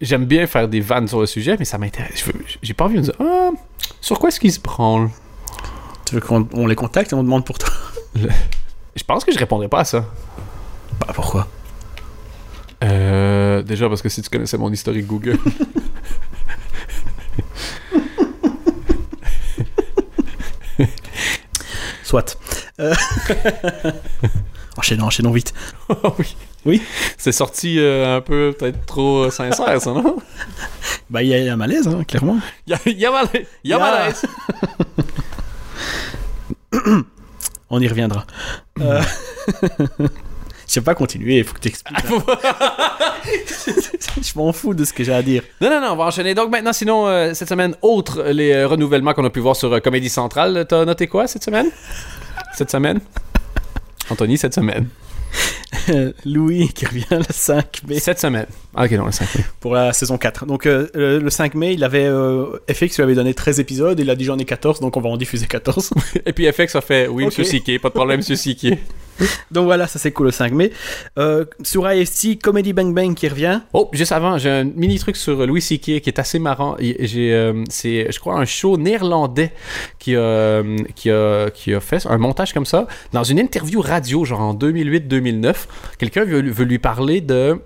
Speaker 1: J'aime bien faire des vannes sur le sujet, mais ça m'intéresse. J'ai pas envie de me dire, ah, sur quoi est-ce qu'il se branle?
Speaker 2: Tu veux qu'on on les contacte et on demande pour toi? (laughs)
Speaker 1: Je pense que je répondrais pas à ça.
Speaker 2: Bah pourquoi?
Speaker 1: Euh, déjà parce que si tu connaissais mon historique Google. (laughs)
Speaker 2: Soit. Euh, (laughs) enchaînons, enchaînons vite.
Speaker 1: Oui.
Speaker 2: Oui?
Speaker 1: C'est sorti euh, un peu peut-être trop euh, sincère, ça, non?
Speaker 2: Bah il y, a un malaise, hein, clairement.
Speaker 1: Y'a y a y a malaise.
Speaker 2: On y reviendra. Euh, (laughs) Je sais pas continuer, il faut que tu expliques. (laughs) Je m'en fous de ce que j'ai à dire.
Speaker 1: Non, non, non, on va enchaîner. Donc maintenant, sinon, euh, cette semaine, autre les euh, renouvellements qu'on a pu voir sur euh, Comédie Centrale, t'as noté quoi cette semaine? Cette semaine? Anthony, cette semaine. (laughs)
Speaker 2: Louis qui revient le 5 mai
Speaker 1: Cette semaine. Ah, ok, non, le 5 mai.
Speaker 2: pour la saison 4. Donc euh, le, le 5 mai, il avait euh, FX lui avait donné 13 épisodes, il a dit j'en ai 14 donc on va en diffuser 14. (laughs)
Speaker 1: Et puis FX a fait, oui,
Speaker 2: Ok.
Speaker 1: monsieur Siquet, pas de problème, monsieur Siquet. (laughs) (laughs)
Speaker 2: donc voilà, ça c'est cool le 5 mai. Euh, sur AFC, Comedy Bang Bang qui revient.
Speaker 1: Oh, juste avant, j'ai un mini truc sur Louis C.K. qui est assez marrant. Euh, c'est, je crois, un show néerlandais qui a, qui, a, qui a fait un montage comme ça. Dans une interview radio, genre en 2008-2009, quelqu'un veut, veut lui parler de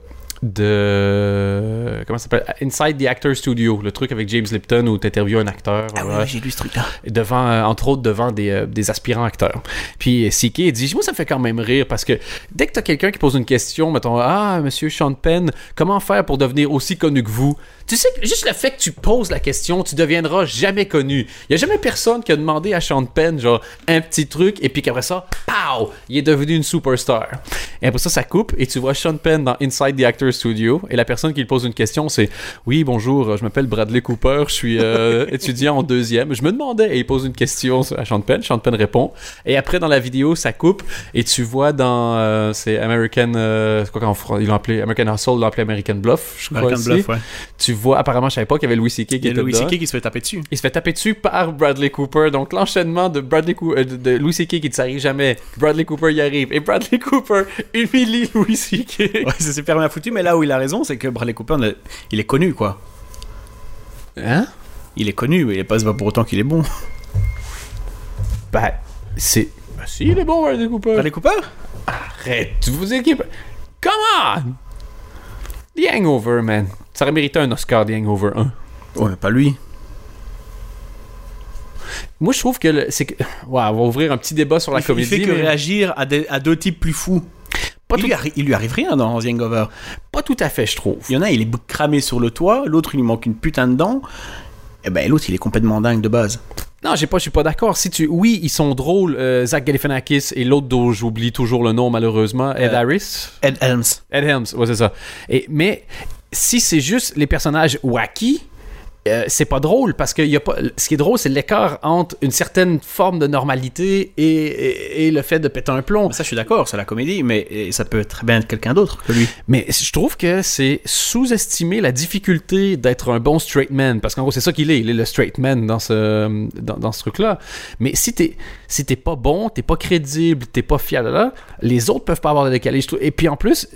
Speaker 1: de comment ça s'appelle? Inside the Actor Studio le truc avec James Lipton où tu interviews un acteur
Speaker 2: Ah
Speaker 1: voilà,
Speaker 2: oui, j'ai lu ce truc-là.
Speaker 1: devant euh, entre autres devant des, euh, des aspirants acteurs. Puis CK il dit moi ça me fait quand même rire parce que dès que t'as quelqu'un qui pose une question mettons ah monsieur Sean Penn comment faire pour devenir aussi connu que vous tu sais que juste le fait que tu poses la question tu deviendras jamais connu. Il y a jamais personne qui a demandé à Sean Penn genre un petit truc et puis qu'après ça pow! Il est devenu une superstar. Et après ça ça coupe et tu vois Sean Penn dans Inside the Actor Studio et la personne qui lui pose une question c'est oui bonjour je m'appelle Bradley Cooper je suis euh, (laughs) étudiant en deuxième. Je me demandais et il pose une question à Sean Penn Sean Penn répond. Et après dans la vidéo ça coupe et tu vois dans euh, c'est American euh, quoi qu'en fran- ils l'ont appelé American Hustle ils l'ont appelé American Bluff je crois
Speaker 2: American
Speaker 1: aussi.
Speaker 2: Bluff, ouais.
Speaker 1: tu vois apparemment je savais pas qu'il y avait Louis C.K. qui était
Speaker 2: Louis. C.K. qui se fait taper dessus.
Speaker 1: Il se fait taper dessus par Bradley Cooper. Donc l'enchaînement de Bradley Coo- euh, de, de Louis C.K. qui ne s'arrive jamais. Bradley Cooper y arrive. Et Bradley Cooper humilie Louis C.K. (laughs)
Speaker 2: Ouais, c'est super bien foutu, mais là où il a raison, c'est que Bradley Cooper, il est connu, quoi.
Speaker 1: Hein?
Speaker 2: Il est connu, mais il est pas pas pour autant qu'il est bon.
Speaker 1: Bah, c'est... Bah si, il est bon, Bradley Cooper.
Speaker 2: Bradley Cooper?
Speaker 1: Arrête, vous équipes. Come on! The Hangover, man. Ça aurait mérité un Oscar, The Hangover 1.
Speaker 2: Ouais, mais pas lui.
Speaker 1: Moi, je trouve que le- c'est que. Ouais, on va ouvrir un petit débat sur la
Speaker 2: il, fait- il
Speaker 1: comédie.
Speaker 2: fait que
Speaker 1: mais
Speaker 2: réagir à, deux types plus fous.
Speaker 1: pas,
Speaker 2: il,
Speaker 1: tout,
Speaker 2: lui arri- il lui arrive rien dans The Hangover.
Speaker 1: pas tout à fait, je trouve.
Speaker 2: Il y en a, il est cramé sur le toit, l'autre, il lui manque une putain de dent. Et ben l'autre, il est complètement dingue de base.
Speaker 1: Non, j'ai pas, je suis pas d'accord. Si tu, oui, ils sont drôles, euh, Zach Galifianakis et l'autre dont j'oublie toujours le nom malheureusement, Ed
Speaker 2: Euh,
Speaker 1: Harris,
Speaker 2: Ed Helms.
Speaker 1: Ed Helms, ouais c'est ça. Et mais si c'est juste les personnages wacky, euh, c'est pas drôle parce que y a pas. Ce qui est drôle, c'est l'écart entre une certaine forme de normalité et, et- et le fait de péter un plomb.
Speaker 2: Ça, je suis d'accord, c'est la comédie, mais ça peut très bien être quelqu'un d'autre que lui.
Speaker 1: Mais je trouve que c'est sous-estimer la difficulté d'être un bon straight man. Parce qu'en gros, c'est ça qu'il est. Il est le straight man dans ce, dans, dans ce truc-là. Mais si t'es si t'es pas bon, t'es pas crédible, t'es pas fiable, là, les autres peuvent pas avoir de trouve. Et puis en plus,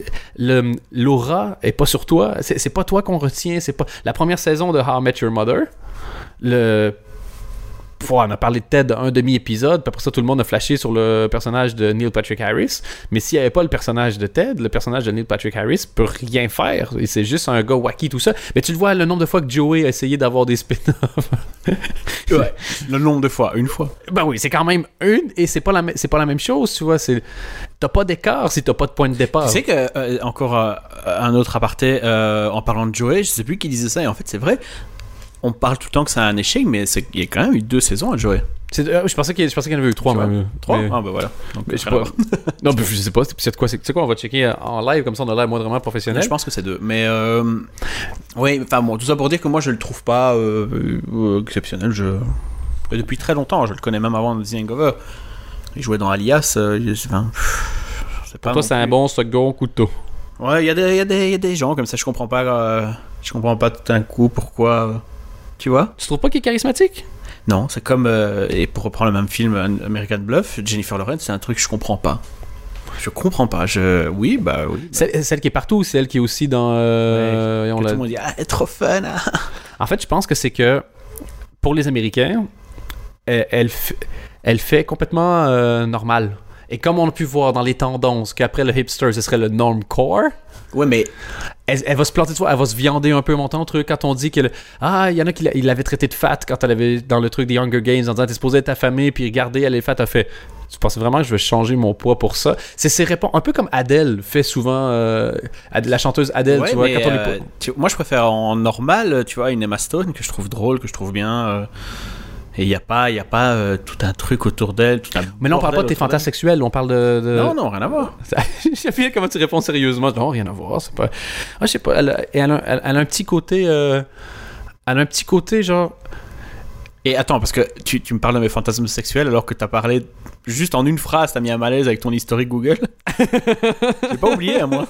Speaker 1: l'aura est pas sur toi. C'est c'est pas toi qu'on retient. C'est pas la première saison de How I Met Your Mother. Le on a parlé de Ted un demi-épisode, puis après ça, tout le monde a flashé sur le personnage de Neil Patrick Harris. Mais s'il n'y avait pas le personnage de Ted, le personnage de Neil Patrick Harris peut rien faire. Et C'est juste un gars wacky, tout ça. Mais tu le vois, le nombre de fois que Joey a essayé d'avoir des spin-offs. (laughs)
Speaker 2: Ouais. le nombre de fois, une fois.
Speaker 1: ben oui, c'est quand même une, et c'est pas, la, c'est pas la même chose, tu vois. C'est... T'as pas d'écart si t'as pas de point de départ.
Speaker 2: Tu sais que, euh, encore euh, un autre aparté, euh, en parlant de Joey, je sais plus qui disait ça, et en fait, c'est vrai. On parle tout le temps que c'est un échec, mais c'est- il y a quand même eu deux saisons à.
Speaker 1: C'est- euh, je pensais qu'il je y en avait eu trois, même.
Speaker 2: Trois?
Speaker 1: Mais-
Speaker 2: Ah, bah voilà. Donc,
Speaker 1: mais je sais pas. (laughs) non, mais je sais pas. C'est, quoi, c'est, tu sais quoi, on va checker en live, comme ça on a l'air moindrement professionnel.
Speaker 2: Je pense que c'est deux. Mais euh, oui, enfin bon, tout ça pour dire que moi je le trouve pas euh, exceptionnel. Je et depuis très longtemps, je le connais même avant The Hangover. Il jouait dans Alias. euh, il- enfin, pas
Speaker 1: Toi,
Speaker 2: non
Speaker 1: c'est un bon second couteau.
Speaker 2: Ouais, il y, a des- il y, a des- il y a des gens comme ça. Je comprends pas. euh, je comprends pas tout d'un coup pourquoi. Euh, tu vois?
Speaker 1: Tu trouves pas qu'il est charismatique?
Speaker 2: Non, c'est comme euh, et pour reprendre le même film An- American Bluff, Jennifer Lawrence, c'est un truc que je comprends pas. Je comprends pas. Je oui, bah oui. bah,
Speaker 1: Celle, celle qui est partout ou celle qui est aussi dans. euh,
Speaker 2: que
Speaker 1: on
Speaker 2: tout le monde dit ah, elle est trop fun. ah.
Speaker 1: En fait, je pense que c'est que pour les Américains, elle, elle, fait complètement euh, normal. Et comme on a pu voir dans les tendances qu'après le hipster, ce serait le normcore,
Speaker 2: Ouais, mais
Speaker 1: elle, elle va se planter de elle va se viander un peu mon temps truc quand on dit que ah il y en a qui l'a- il l'avait traité de fat quand elle avait dans le truc des Hunger Games en disant t'es supposé être ta famille puis regarder elle est fat elle fait tu penses vraiment que je vais changer mon poids pour ça? C'est ses réponses un peu comme Adele fait souvent euh, la chanteuse Adele
Speaker 2: Ouais,
Speaker 1: tu vois quand on
Speaker 2: euh, tu- moi je préfère en normal, tu vois, une Emma Stone que je trouve drôle, que je trouve bien. euh, et il n'y a pas, y a pas euh, tout un truc autour d'elle, tout un.
Speaker 1: mais non on parle pas de tes fantasmes sexuels on parle de.
Speaker 2: Non, non, rien à voir. (laughs)
Speaker 1: J'aime bien comment tu réponds sérieusement. Non, rien à voir. C'est pas. Ah, je sais pas. Elle a, elle a- elle a un petit côté. euh, Elle a un petit côté genre.
Speaker 2: Et attends, parce que tu, tu me parles de mes fantasmes sexuels alors que t'as parlé juste en une phrase, t'as mis un malaise avec ton historique Google. (laughs) J'ai pas oublié, à moi.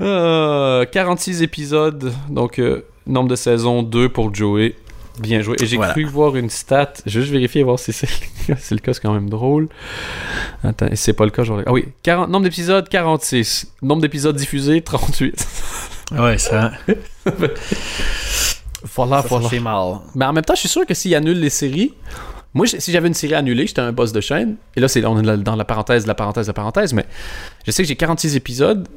Speaker 1: euh, 46 épisodes. Donc, euh, nombre de saisons 2 pour Joey. Bien joué. Et j'ai
Speaker 2: Voilà.
Speaker 1: cru voir une stat. Je vais juste vérifier voir si c'est le cas. (laughs) C'est le cas, c'est quand même drôle. Attends, c'est pas le cas, vais- Ah oui, 40... nombre d'épisodes 46. Nombre d'épisodes diffusés 38. (laughs)
Speaker 2: Ouais, ça.
Speaker 1: voilà,
Speaker 2: ça
Speaker 1: voilà.
Speaker 2: fait mal.
Speaker 1: Mais en même temps, je suis sûr que s'ils annulent les séries, moi, si j'avais une série annulée, j'étais un boss de chaîne. Et là, c'est, on est dans- dans la parenthèse, la parenthèse, la parenthèse. Mais je sais que j'ai 46 épisodes.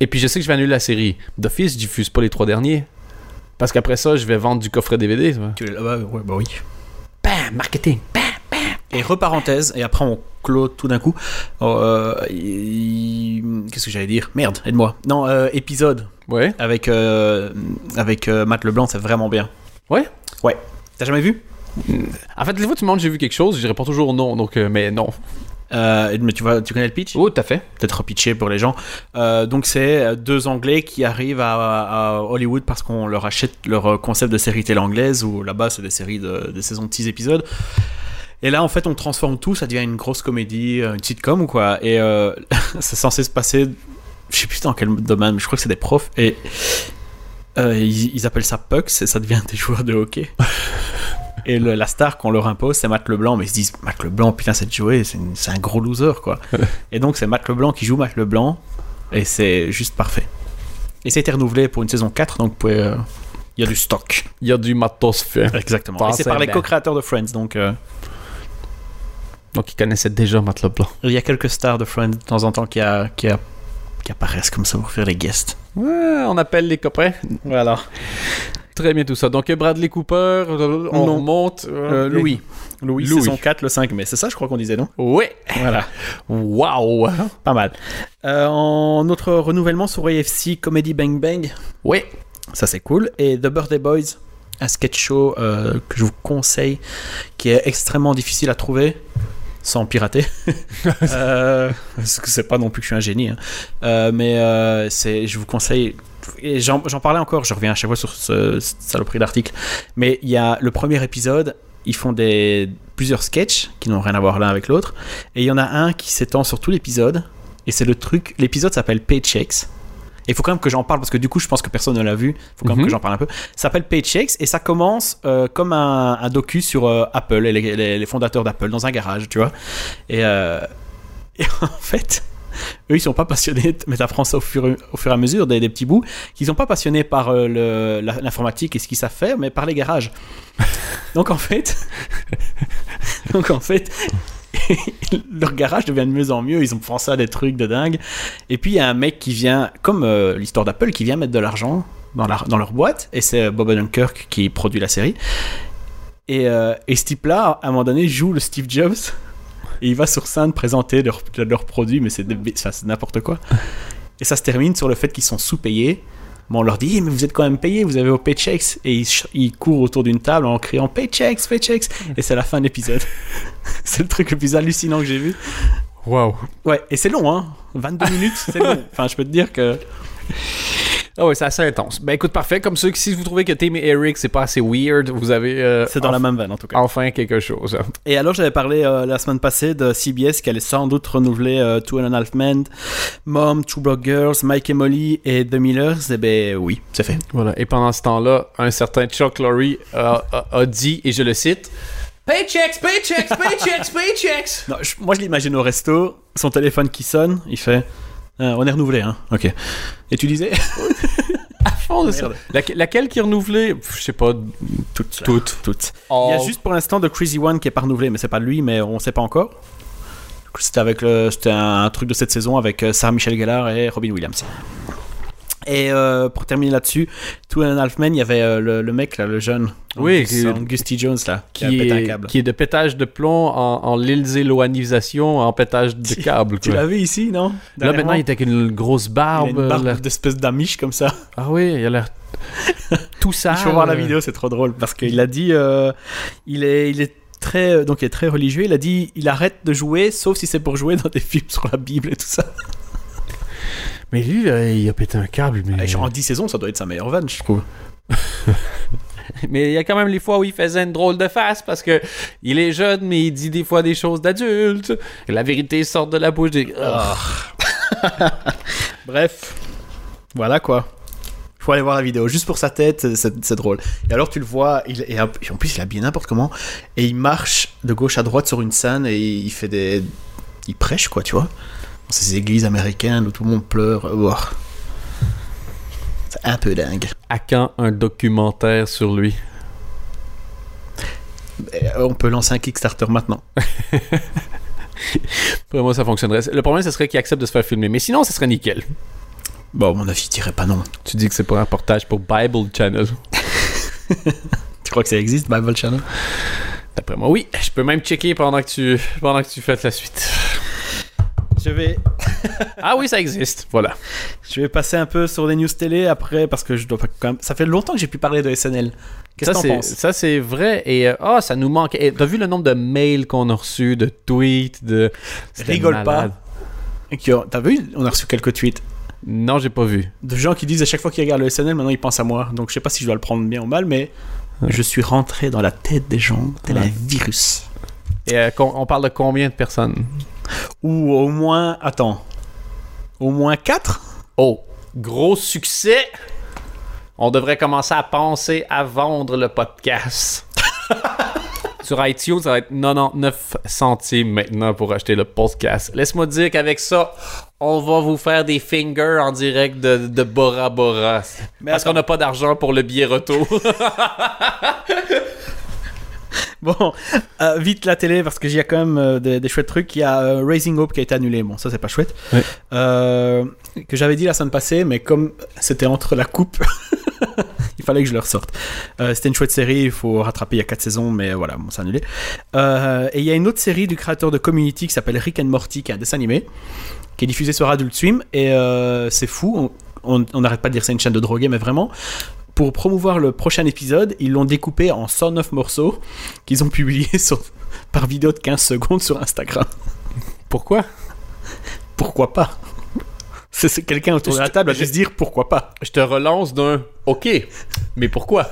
Speaker 1: Et puis, je sais que je vais annuler la série. D'office, je diffuse pas les trois derniers. Parce qu'après ça, je vais vendre du coffret DVD. tu
Speaker 2: bah, ouais, bah oui.
Speaker 1: Bam, marketing. Bam.
Speaker 2: Et reparenthèse, et après on clôt tout d'un coup. Euh, il- Qu'est-ce que j'allais dire? Merde, aide-moi. Non, euh, épisode
Speaker 1: Ouais.
Speaker 2: avec, euh, avec euh, Matt Leblanc, c'est vraiment bien.
Speaker 1: Ouais.
Speaker 2: Ouais. T'as jamais vu?
Speaker 1: En fait, les fois, tu me demandes, j'ai vu quelque chose, je réponds toujours non. Donc, euh, mais non.
Speaker 2: Euh, Mais tu, vois, tu connais le pitch?
Speaker 1: Oh, tout à fait.
Speaker 2: Peut-être repitcher pour les gens. Euh, donc c'est euh, deux Anglais qui arrivent à, à Hollywood parce qu'on leur achète leur concept de série télé anglaise où là-bas c'est des séries de, des saisons de 6 épisodes. Et là en fait on transforme tout, ça devient une grosse comédie, une sitcom ou quoi. Et euh, (laughs) c'est censé se passer, je sais plus dans quel domaine, mais je crois que c'est des profs et euh, ils, ils appellent ça pucks et ça devient (laughs) des joueurs de hockey. Et le- la star qu'on leur impose, c'est Matt Leblanc, mais ils se disent Matt Leblanc, putain, c'est Joey, c'est un gros loser, quoi. et donc, c'est Matt Leblanc qui joue Matt Leblanc, et c'est juste parfait. Et ça a été renouvelé pour une saison 4, donc vous pouvez, euh, il y a du stock.
Speaker 1: Il y a du matos fait.
Speaker 2: Exactement. Et c'est par les co-créateurs de Friends, donc euh,
Speaker 1: Donc, ils connaissaient déjà Matt Leblanc.
Speaker 2: il y a quelques stars de Friends de temps en temps qui, a, qui, a, qui apparaissent comme ça pour faire les guests.
Speaker 1: Ouais, on appelle les copains.
Speaker 2: Voilà.
Speaker 1: Très bien tout ça. Donc Bradley Cooper, euh, on
Speaker 2: Non.
Speaker 1: remonte.
Speaker 2: Euh, Louis. Louis,
Speaker 1: Louis.
Speaker 2: saison 4, le 5 mai. C'est ça, je crois qu'on disait, non?
Speaker 1: Ouais.
Speaker 2: Voilà.
Speaker 1: Waouh.
Speaker 2: Pas mal. Euh, en autre renouvellement sur AFC Comedy Bang Bang,
Speaker 1: Ouais.
Speaker 2: ça c'est cool. Et The Birthday Boys, un sketch show euh, que je vous conseille, qui est extrêmement difficile à trouver, sans pirater. (laughs) euh, parce que c'est pas non plus que je suis un génie. hein. Euh, mais euh, c'est, je vous conseille. Et j'en, parlais encore, je reviens à chaque fois sur ce, cette saloperie d'article. Mais il y a le premier épisode, ils font des, plusieurs sketchs qui n'ont rien à voir l'un avec l'autre. Et il y en a un qui s'étend sur tout l'épisode. Et c'est le truc. L'épisode s'appelle Paychecks. Et il faut quand même que j'en parle parce que du coup, je pense que personne ne l'a vu. Il faut quand même
Speaker 1: Mhm.
Speaker 2: que j'en parle un peu. Ça s'appelle Paychecks et ça commence euh, comme un, un docu sur euh, Apple et les, les- les fondateurs d'Apple dans un garage, tu vois. Et, euh, (laughs) et en fait, (laughs) eux, ils sont pas passionnés, (laughs) mais t'apprends ça au fur, et- au fur et à mesure, des, des petits bouts, qu'ils sont pas passionnés par euh, l'informatique et ce qu'ils savent faire, mais par les garages. (laughs) donc en fait, donc en fait, leur garage devient de mieux en mieux. Ils ont pensé à des trucs de dingue. Et puis il y a un mec qui vient, comme euh, l'histoire d'Apple, qui vient mettre de l'argent dans, la- dans leur boîte. Et c'est Bob Odenkirk qui produit la série. Et, euh, et ce type-là, à un moment donné, joue le Steve Jobs. Et il va sur scène présenter leurs leurs produits, mais c'est n'importe quoi. Et ça se termine sur le fait qu'ils sont sous-payés. Bon, on leur dit, mais vous êtes quand même payés, vous avez vos paychecks. Et ils, ils courent autour d'une table en criant paychecks, paychecks. Et c'est la fin de l'épisode. (laughs) c'est le truc le plus hallucinant que j'ai vu.
Speaker 1: Waouh.
Speaker 2: Ouais, et c'est long, hein. 22 minutes, c'est long. (laughs) Enfin, je peux te dire que.
Speaker 1: Ah ouais, c'est assez intense. Ben écoute, parfait. Comme ça, si vous trouvez que Tim et Eric, c'est pas assez weird, vous avez euh,
Speaker 2: C'est dans la même veine, en tout cas.
Speaker 1: enfin quelque chose. (laughs)
Speaker 2: Et alors, j'avais parlé euh, la semaine passée de CBS qui allait sans doute renouveler euh, Two and a Half Men, Mom, Two Broke Girls, Mike et Molly et The Millers. Eh ben oui, c'est fait.
Speaker 1: Voilà. Et pendant ce temps-là, un certain Chuck Lorre a, a- a dit, et je le cite, Paychecks, paychecks, paychecks, paychecks.
Speaker 2: Non, je- moi, je l'imagine au resto, son téléphone qui sonne, il fait. Euh, on est renouvelé, hein. Ok. Et tu disais? (laughs)
Speaker 1: À fond de ça. Laque- laquelle qui est renouvelée? Pff, Je sais pas.
Speaker 2: Toutes.
Speaker 1: Toutes.
Speaker 2: Toutes.
Speaker 1: Oh.
Speaker 2: Il y a juste pour l'instant The Crazy One qui est pas renouvelé, mais c'est pas lui, mais on sait pas encore. C'était avec le, c'était un truc de cette saison avec euh, Sarah Michelle Gellar et Robin Williams. Et euh, pour terminer là-dessus, Two and a Half Men, il y avait euh, le, le mec là, le jeune,
Speaker 1: Oui,
Speaker 2: Angusty Jones là, qui, un
Speaker 1: est,
Speaker 2: câble.
Speaker 1: qui est de pétage de plomb en, en l'ilzéloanisation, en pétage de (laughs) câble.
Speaker 2: Tu
Speaker 1: quoi.
Speaker 2: l'as vu ici, non?
Speaker 1: Là maintenant, il est avec une grosse
Speaker 2: Il a
Speaker 1: barbe.
Speaker 2: une barbe d'espèce d'amiche comme ça.
Speaker 1: Ah oui, il a l'air (laughs) tout ça.
Speaker 2: Il faut voir la vidéo, c'est trop drôle parce qu'il a dit, euh, il est, il est très, donc il est très religieux. Il a dit, il arrête de jouer, sauf si c'est pour jouer dans des films sur la Bible et tout ça.
Speaker 1: Mais lui, euh, il a pété un câble. Mais...
Speaker 2: Et genre, en 10 saisons, ça doit être sa meilleure vanne, je trouve. (laughs)
Speaker 1: mais il y a quand même les fois où il faisait une drôle de face parce que il est jeune, mais il dit des fois des choses d'adulte. Et la vérité sort de la bouche des.
Speaker 2: Ah. (laughs) Bref, voilà quoi. Il faut aller voir la vidéo, juste pour sa tête, c'est c'est drôle. Et alors tu le vois, il, et en plus il est habillé n'importe comment, et il marche de gauche à droite sur une scène et il fait des... Il prêche quoi, tu vois. Ces églises américaines où tout le monde pleure. Oh. C'est un peu dingue.
Speaker 1: À quand un documentaire sur lui?
Speaker 2: Euh, On peut lancer un Kickstarter maintenant. (laughs)
Speaker 1: Pour moi, ça fonctionnerait. Le problème, ce serait qu'il accepte de se faire filmer. Mais sinon, ce serait nickel.
Speaker 2: Bon, à mon avis, je dirais pas non.
Speaker 1: Tu dis que c'est pour un reportage pour Bible Channel. (laughs)
Speaker 2: Tu crois que ça existe, Bible Channel?
Speaker 1: D'après moi, oui. Je peux même checker pendant que tu, pendant que tu fais la suite.
Speaker 2: Je vais (laughs)
Speaker 1: Ah oui, ça existe. Voilà.
Speaker 2: Je vais passer un peu sur des news télé après parce que je dois pas quand même. Ça fait longtemps que j'ai pu parler de SNL. Qu'est-ce
Speaker 1: Ça,
Speaker 2: que t'en
Speaker 1: c'est-
Speaker 2: penses?
Speaker 1: Ça, c'est vrai. Et euh, ah, ça nous manque. Et T'as vu le nombre de mails qu'on a reçus, de tweets, de.
Speaker 2: Rigole
Speaker 1: malade.
Speaker 2: pas. T'as vu On a reçu quelques tweets
Speaker 1: Non, j'ai pas vu.
Speaker 2: de gens qui disent à chaque fois qu'ils regardent le SNL, maintenant ils pensent à moi. Donc je sais pas si je dois le prendre bien ou mal, mais je suis rentré dans la tête des gens tel un
Speaker 1: Ouais.
Speaker 2: virus.
Speaker 1: Et euh, on parle de combien de personnes?
Speaker 2: Ou au moins, attends, au moins 4
Speaker 1: Oh, gros succès. On devrait commencer à penser à vendre le podcast. (laughs) Sur iTunes, ça va être 99 centimes maintenant pour acheter le podcast. Laisse-moi dire qu'avec ça, on va vous faire des fingers en direct de, de Bora Bora.
Speaker 2: Mais
Speaker 1: Parce qu'on n'a pas d'argent pour le billet retour. (laughs) (laughs)
Speaker 2: Bon, euh, vite la télé parce que j'y a quand même euh, des, des chouettes trucs. Il y a euh, Raising Hope qui a été annulé. Bon, ça c'est pas chouette. Euh, que j'avais dit la semaine passée, mais comme c'était entre la coupe, (laughs) il fallait que je le ressorte. C'était une chouette série. Il faut rattraper. Il y a 4 saisons, mais voilà, bon, c'est annulé. Et il y a une autre série du créateur de Community qui s'appelle Rick and Morty, qui est un dessin animé, qui est diffusé sur Adult Swim. Et c'est fou. On- On n'arrête pas de dire que c'est une chaîne de drogués, mais vraiment. Pour promouvoir le prochain épisode, ils l'ont découpé en 109 morceaux qu'ils ont publiés sur, par vidéo de 15 secondes sur Instagram.
Speaker 1: Pourquoi?
Speaker 2: Pourquoi pas? C'est quelqu'un autour de la table à se dire pourquoi pas.
Speaker 1: Je te relance d'un OK, mais pourquoi?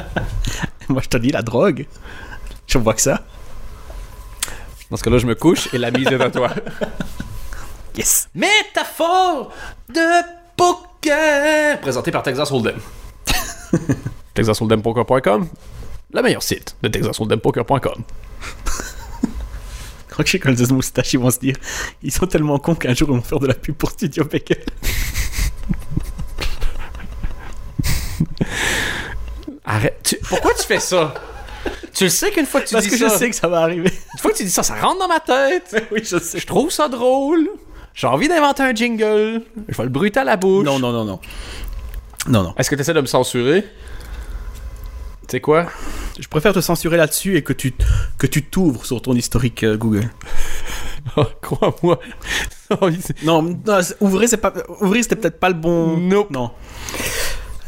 Speaker 1: (laughs)
Speaker 2: Moi je te dis la drogue. Je vois que ça.
Speaker 1: Dans ce cas-là, je me couche et la mise est à toi. (laughs)
Speaker 2: Yes.
Speaker 1: Métaphore de présenté par Texas Hold'em. (laughs) TexasHold'emPoker.com, le meilleur site de TexasHold'emPoker.com.
Speaker 2: Je crois que chez Coldes Moustache, ils vont se dire ils sont tellement cons qu'un jour ils vont faire de la pub pour Studio Beckel. (laughs)
Speaker 1: Arrête. Tu- Pourquoi tu fais ça? Tu le sais qu'une fois que tu
Speaker 2: Parce
Speaker 1: dis
Speaker 2: que
Speaker 1: ça,
Speaker 2: je sais que ça va arriver.
Speaker 1: une fois que tu dis ça, ça rentre dans ma tête. (laughs)
Speaker 2: oui, je sais.
Speaker 1: Je trouve ça drôle. J'ai envie d'inventer un jingle. Je vais le bruiter à la bouche.
Speaker 2: Non, non, non, non. Non, non.
Speaker 1: Est-ce que tu essaies de me censurer? Tu sais quoi?
Speaker 2: Je préfère te censurer là-dessus et que tu que tu t'ouvres sur ton historique euh, Google. (laughs)
Speaker 1: Oh, Crois-moi. (laughs)
Speaker 2: Non, non, ouvrir, c'est pas ouvrir, c'était peut-être pas le bon.
Speaker 1: Nope.
Speaker 2: Non.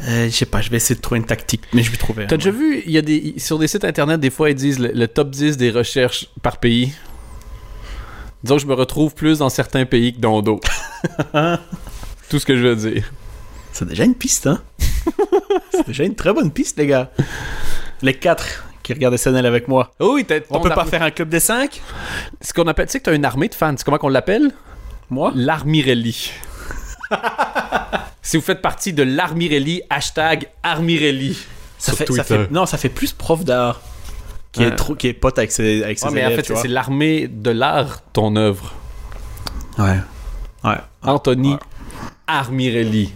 Speaker 2: Euh, je sais pas, je vais essayer de trouver une tactique, mais je vais trouver.
Speaker 1: T'as déjà vu, il y a des sur des sites internet, des fois ils disent le, le top 10 des recherches par pays? Disons que je me retrouve plus dans certains pays que dans d'autres. (laughs) Tout ce que je veux dire.
Speaker 2: C'est déjà une piste, hein? (laughs) c'est déjà une très bonne piste, les gars. Les quatre qui regardent SNL avec moi.
Speaker 1: Oh oui,
Speaker 2: On peut pas faire un club des cinq?
Speaker 1: Ce qu'on appelle, tu sais que t'as une armée de fans. C'est comment qu'on l'appelle?
Speaker 2: Moi?
Speaker 1: L'Armirelli. (laughs) si vous faites partie de l'Armirelli, hashtag Armirelli.
Speaker 2: ça fait, ça fait, Non, ça fait plus prof d'art. Qui,
Speaker 1: Ouais.
Speaker 2: est trop, qui est pote avec ses, avec ses
Speaker 1: Ouais, mais en
Speaker 2: élèves,
Speaker 1: fait,
Speaker 2: tu vois.
Speaker 1: c'est l'armée de l'art, ton œuvre.
Speaker 2: Ouais. Ouais.
Speaker 1: Anthony
Speaker 2: Ouais.
Speaker 1: Armirelli.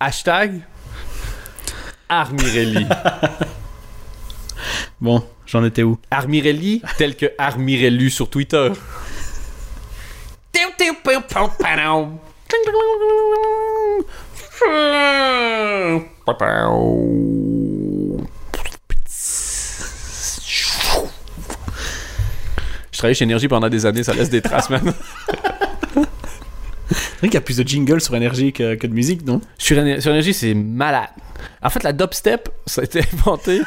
Speaker 1: Hashtag Armirelli. (laughs)
Speaker 2: Bon, j'en étais où?
Speaker 1: Armirelli, tel que Armirellu sur Twitter. (laughs) Je travaillais chez Énergie pendant des années, ça laisse des traces, man.
Speaker 2: C'est vrai qu'il y a plus de jingles sur énergie que, que de musique, non?
Speaker 1: Sur, Éner- sur Énergie, c'est malade. En fait, la dubstep, ça a été inventé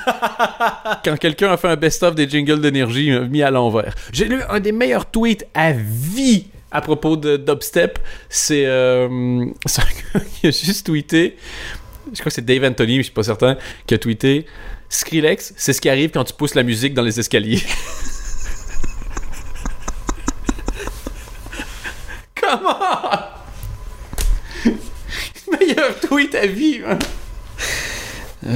Speaker 1: quand quelqu'un a fait un best-of des jingles d'énergie euh, mis à l'envers. J'ai lu un des meilleurs tweets à vie à propos de dubstep. C'est euh, c'est un gars qui a juste tweeté. Je crois que c'est Dave Anthony, mais je suis pas certain, qui a tweeté Skrillex, c'est ce qui arrive quand tu pousses la musique dans les escaliers. Meilleur tweet à vie, hein. (laughs)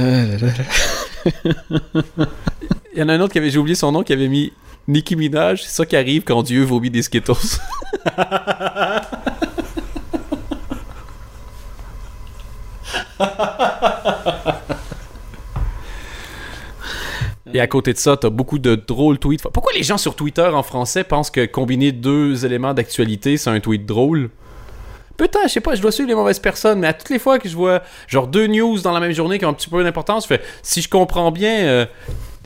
Speaker 1: Il y en a un autre qui avait, j'ai oublié son nom, qui avait mis Nicki Minaj, c'est ça qui arrive quand Dieu vomit des Skittles. (laughs) Et à côté de ça, t'as beaucoup de drôles tweets. Pourquoi les gens sur Twitter en français pensent que combiner deux éléments d'actualité, c'est un tweet drôle? Putain, je sais pas, je dois suivre les mauvaises personnes, mais à toutes les fois que je vois genre deux news dans la même journée qui ont un petit peu d'importance, je fais si je comprends bien, euh,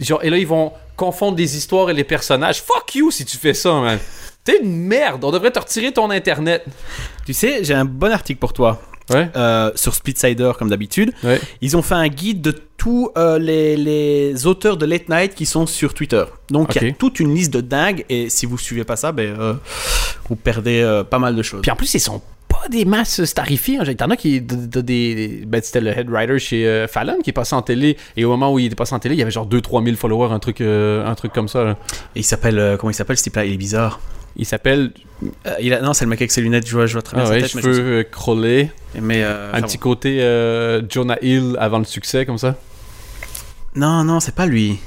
Speaker 1: genre, et là ils vont confondre des histoires et les personnages. Fuck you si tu fais ça, man. T'es une merde, on devrait te retirer ton internet.
Speaker 2: Tu sais, j'ai un bon article pour toi.
Speaker 1: Ouais.
Speaker 2: Euh, sur Splitsider, comme d'habitude.
Speaker 1: Ouais.
Speaker 2: Ils ont fait un guide de tous euh, les, les auteurs de Late Night qui sont sur Twitter. Donc, il y a toute une liste de dingues. Et si vous suivez pas ça, ben, euh, vous perdez euh, pas mal de choses.
Speaker 1: Puis en plus, ils sont pas des masses starifiées. Hein. T'en as qui. de- de- des, ben, c'était le head writer chez Fallon qui est passé en télé. Et au moment où il était passé en télé, il y avait genre 2-3 000 followers, un truc, un truc comme ça. là.
Speaker 2: Et il s'appelle. comment il s'appelle ce type-là? Il est bizarre.
Speaker 1: Il s'appelle.
Speaker 2: Euh, il a, non, c'est le mec avec ses lunettes. Je vois, je vois très bien
Speaker 1: Ah
Speaker 2: sa
Speaker 1: ouais,
Speaker 2: tête.
Speaker 1: cheveux euh,
Speaker 2: Mais, euh,
Speaker 1: Un petit côté euh, Jonah Hill avant le succès, comme ça.
Speaker 2: Non, non, c'est pas lui.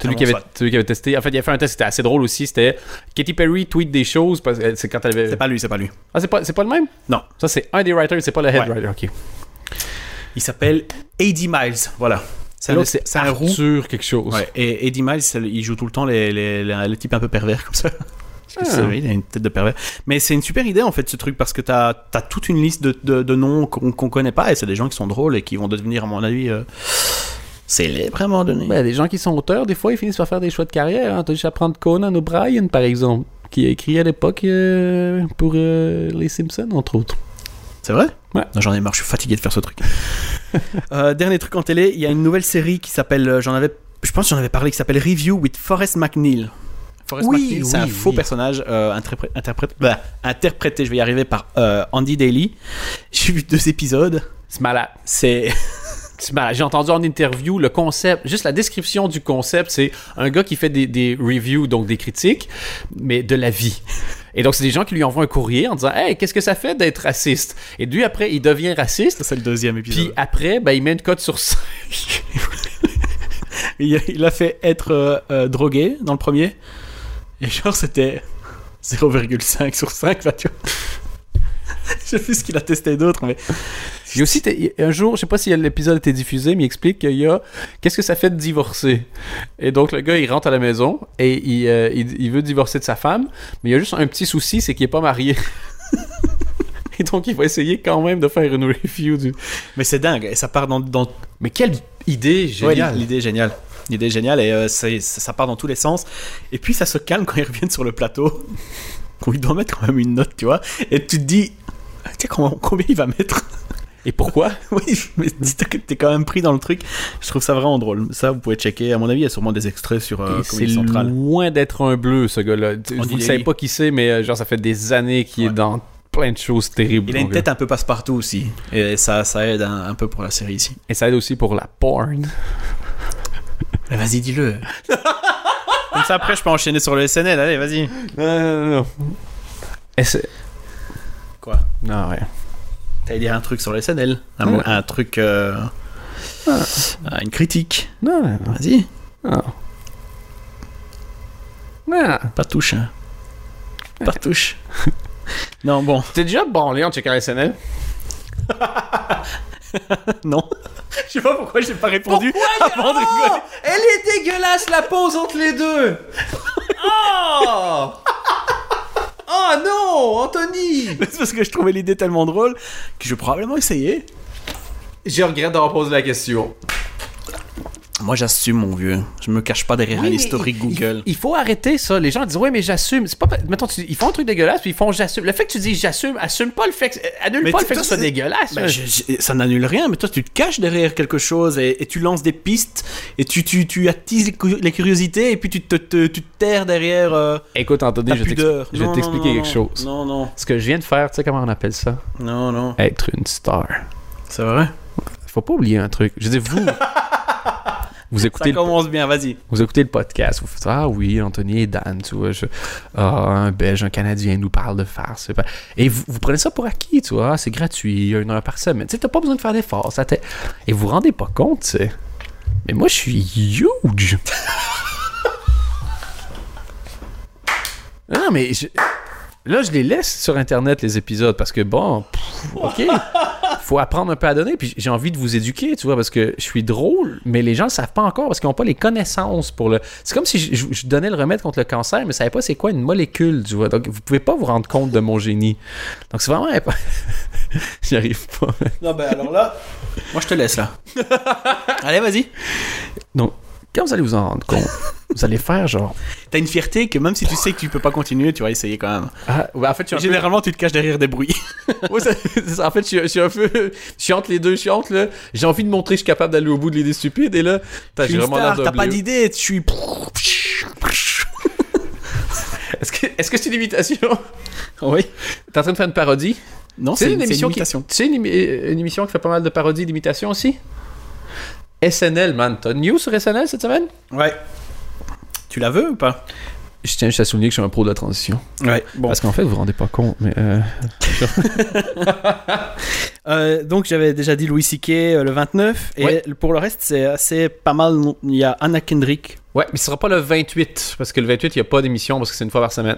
Speaker 1: Celui,
Speaker 2: Ah
Speaker 1: qui avait, celui qui avait testé. En fait, il a fait un test, c'était assez drôle aussi. C'était Katy Perry tweet des choses. parce que C'est quand elle avait.
Speaker 2: C'est pas lui, c'est pas lui.
Speaker 1: Ah, c'est pas, c'est pas le même?
Speaker 2: Non.
Speaker 1: Ça, c'est un des writers, c'est pas le head
Speaker 2: Ouais.
Speaker 1: writer. Ok.
Speaker 2: Il s'appelle AD Miles. Voilà. C'est un,
Speaker 1: c'est. Arthur quelque chose.
Speaker 2: Ouais, et Eddie Miles, il joue tout le temps les, les, les, les types un peu pervers comme ça. Parce que
Speaker 1: Ah.
Speaker 2: il a une tête de pervers. Mais c'est une super idée en fait ce truc parce que t'as as toute une liste de, de, de noms qu'on qu'on connaît pas et c'est des gens qui sont drôles et qui vont devenir à mon avis euh, célèbres à un moment donné.
Speaker 1: Ben, des gens qui sont auteurs, des fois, ils finissent par faire des choix de carrière. Hein. T'as juste à prendre Conan O'Brien, par exemple, qui a écrit à l'époque euh, pour euh, Les Simpsons, entre autres.
Speaker 2: C'est vrai
Speaker 1: Ouais.
Speaker 2: Non, J'en ai marre, je suis fatigué de faire ce truc. (laughs) Euh, dernier truc en télé, il y a une nouvelle série qui s'appelle, euh, j'en avais, je pense que j'en avais parlé, qui s'appelle Review with Forrest McNeil. Forrest
Speaker 1: Oui,
Speaker 2: McNeil, c'est
Speaker 1: oui,
Speaker 2: un faux personnage euh, interpré- bah, interprété, je vais y arriver, par euh, Andy Daly. J'ai vu deux épisodes.
Speaker 1: C'est malade.
Speaker 2: C'est (laughs)
Speaker 1: C'est malade. J'ai entendu en interview le concept, juste la description du concept, c'est un gars qui fait des, des reviews, donc des critiques, mais de la vie. Et donc, c'est des gens qui lui envoient un courrier en disant Hey, qu'est-ce que ça fait d'être raciste? Et lui, après, il devient raciste.
Speaker 2: c'est le deuxième épisode.
Speaker 1: Puis après, ben, il met une cote sur 5. (laughs)
Speaker 2: il, a fait être euh, euh, drogué dans le premier. Et genre, c'était 0,5 sur 5, bah, tu vois. (laughs) Je sais plus ce qu'il a testé d'autre, mais
Speaker 1: Il y a aussi, un jour, je sais pas si l'épisode a été diffusé, mais il explique qu'il y a qu'est-ce que ça fait de divorcer? Et donc, le gars, il rentre à la maison et il, euh, il, il veut divorcer de sa femme, mais il y a juste un petit souci, c'est qu'il est pas marié. (laughs) et donc, il va essayer quand même de faire une review du.
Speaker 2: Mais c'est dingue, et ça part dans. dans...
Speaker 1: Mais quelle idée
Speaker 2: Ouais,
Speaker 1: géniale!
Speaker 2: l'idée est géniale. L'idée est géniale, et euh, ça, ça part dans tous les sens. Et puis ça se calme quand ils reviennent sur le plateau. On lui doit mettre quand même une note, tu vois. Et tu te dis, tiens, combien, combien il va mettre?
Speaker 1: Et pourquoi? (laughs)
Speaker 2: Oui, mais dis-toi que t'es quand même pris dans le truc. Je trouve ça vraiment drôle. Ça, vous pouvez checker. À mon avis, il y a sûrement des extraits sur euh,
Speaker 1: c'est loin d'être un bleu, ce gars-là. Vous ne savez pas qui c'est, mais euh, genre, ça fait des années qu'il est dans plein de choses terribles.
Speaker 2: Il a une
Speaker 1: gars.
Speaker 2: tête un peu passe-partout aussi. Et ça, ça aide un, un peu pour la série ici.
Speaker 1: Et ça aide aussi pour la porn.
Speaker 2: Mais vas-y, dis-le. (laughs) Comme ça, après, je peux enchaîner sur le SNL. Allez, vas-y.
Speaker 1: Non, non, non. Et c'est-
Speaker 2: Quoi?
Speaker 1: Non, ouais.
Speaker 2: T'allais dire un truc sur le SNL. Un,
Speaker 1: Ouais.
Speaker 2: mot- un truc. euh, ah, Une critique.
Speaker 1: Non.
Speaker 2: Vas-y.
Speaker 1: non. Non.
Speaker 2: Pas touche. hein. Pas touche. (laughs) non, bon.
Speaker 1: T'es déjà branlé en checkant SNL? (laughs)
Speaker 2: Non. Je sais pas pourquoi j'ai pas répondu avant de rigoler.
Speaker 1: Elle est dégueulasse la pause entre les deux! (laughs) Oh! Oh non, Anthony! (laughs)
Speaker 2: C'est parce que je trouvais l'idée tellement drôle que je vais probablement essayer.
Speaker 1: Je regrette d'avoir posé la question.
Speaker 2: Moi, j'assume, mon vieux. Je me cache pas derrière
Speaker 1: Oui,
Speaker 2: un
Speaker 1: mais
Speaker 2: historique
Speaker 1: il-
Speaker 2: Google.
Speaker 1: Il, il faut arrêter ça. Les gens disent ouais mais j'assume. C'est pas mettons tu- ils font un truc dégueulasse puis ils font j'assume. Le fait que tu dis j'assume, assume pas le fait que annule
Speaker 2: Mais
Speaker 1: pas le fait que
Speaker 2: toi,
Speaker 1: ce soit
Speaker 2: c'est-
Speaker 1: dégueulasse.
Speaker 2: Ben, je- je- ça n'annule rien, mais toi, tu te caches derrière quelque chose et, et tu lances des pistes et tu, tu, tu attises les, cu- les curiosités et puis tu te, te- tu te terres derrière euh,
Speaker 1: Écoute Anthony, je je vais t'expliquer quelque chose.
Speaker 2: Non, non,
Speaker 1: Ce que je viens de faire, tu sais comment on appelle ça?
Speaker 2: Non, non.
Speaker 1: Être une star.
Speaker 2: C'est vrai?
Speaker 1: Faut pas oublier un truc. Je dire vous (laughs) vous écoutez
Speaker 2: Ça
Speaker 1: le
Speaker 2: commence bien, vas-y.
Speaker 1: Vous écoutez le podcast, vous faites Ah oui, Anthony et Dan, tu vois. je- ah, un Belge, un Canadien nous parle de farce. Et vous, vous prenez ça pour acquis, tu vois. Ah, c'est gratuit, il y a une heure par semaine. Tu sais, t'as pas besoin de faire d'efforts. ça Et vous vous rendez pas compte, tu sais. Mais moi, je suis huge. non, mais je- là, je les laisse sur Internet, les épisodes, parce que bon, pff, OK. Faut apprendre un peu à donner, puis j'ai envie de vous éduquer, tu vois, parce que je suis drôle, mais les gens le savent pas encore parce qu'ils n'ont pas les connaissances pour le. C'est comme si je, donnais le remède contre le cancer, mais je savais pas c'est quoi une molécule, tu vois. Donc, vous pouvez pas vous rendre compte de mon génie. Donc, c'est vraiment. (laughs) J'y arrive pas.
Speaker 2: Non, ben alors là, moi je te laisse là. (laughs) Allez, vas-y.
Speaker 1: Donc, quand vous allez vous en rendre compte, vous allez faire genre.
Speaker 2: T'as une fierté que même si tu sais que tu peux pas continuer, tu vas essayer quand même.
Speaker 1: Ah, en fait, je suis un peu-
Speaker 2: Généralement, tu te caches derrière des bruits. (laughs)
Speaker 1: Ouais, ça- c'est ça. en fait, je suis, je suis un peu. Je suis entre les deux, je suis entre, là. J'ai envie de montrer que je suis capable d'aller au bout de l'idée stupide, et là,
Speaker 2: Tu une
Speaker 1: vraiment l'air
Speaker 2: t'as pas d'idée, je suis. (laughs)
Speaker 1: Est-ce que est-ce que c'est une imitation?
Speaker 2: Oui.
Speaker 1: T'es en train de faire une parodie?
Speaker 2: Non,
Speaker 1: C'est
Speaker 2: c'est
Speaker 1: une
Speaker 2: une, c'est une
Speaker 1: émission qui. Tu sais, une, émi- une émission qui fait pas mal de parodies d'imitation aussi? SNL, man. T'as une news sur SNL cette semaine?
Speaker 2: Ouais. Tu la veux ou pas?
Speaker 1: Je tiens juste à souligner que je suis un pro de la transition.
Speaker 2: Ouais. Bon.
Speaker 1: Parce qu'en fait, vous vous rendez pas compte, mais. euh, (laughs)
Speaker 2: Euh, donc j'avais déjà dit Louis C.K. euh, le 29 et
Speaker 1: Ouais.
Speaker 2: pour le reste c'est assez pas mal. Il y a Anna Kendrick
Speaker 1: Ouais, mais ce sera pas le 28, parce que le 28, il n'y a pas d'émission, parce que c'est une fois par semaine.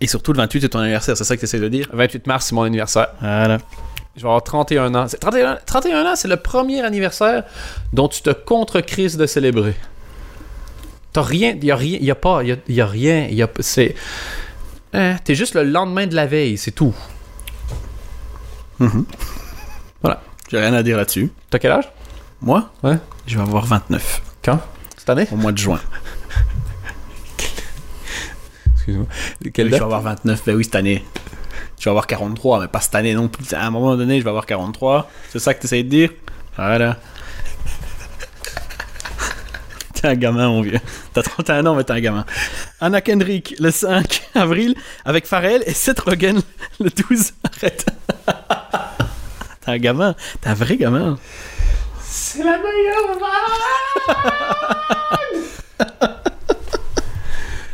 Speaker 2: et surtout le 28 c'est ton anniversaire, c'est ça que tu essaies de dire?
Speaker 1: Le 28 mars, c'est mon anniversaire.
Speaker 2: Voilà.
Speaker 1: Je vais avoir 31 ans. C'est- 31, 31 ans, c'est le premier anniversaire dont tu te contre-crises de célébrer. T'as rien, y a rien, y a pas, y a, y a rien, y a, c'est, hein, t'es juste le lendemain de la veille, c'est tout.
Speaker 2: J'ai rien à dire là-dessus.
Speaker 1: T'as quel âge?
Speaker 2: Moi?
Speaker 1: Ouais.
Speaker 2: Je vais avoir 29
Speaker 1: Quand? Cette année?
Speaker 2: Au mois de juin. (laughs)
Speaker 1: Excuse-moi. Quelle
Speaker 2: je vais
Speaker 1: date?
Speaker 2: avoir 29, ben oui, cette année. Je vais avoir 43, mais pas cette année non plus. À un moment donné, je vais avoir 43. C'est ça que tu essayes de dire? Voilà. T'es un gamin, mon vieux. T'as 31 ans, mais t'es un gamin. Anna Kendrick, le 5 (laughs) avril, avec Pharrell, et Seth Rogen, (laughs) le 12. (laughs) Arrête. t'es un gamin. T'es un vrai gamin.
Speaker 1: C'est la meilleure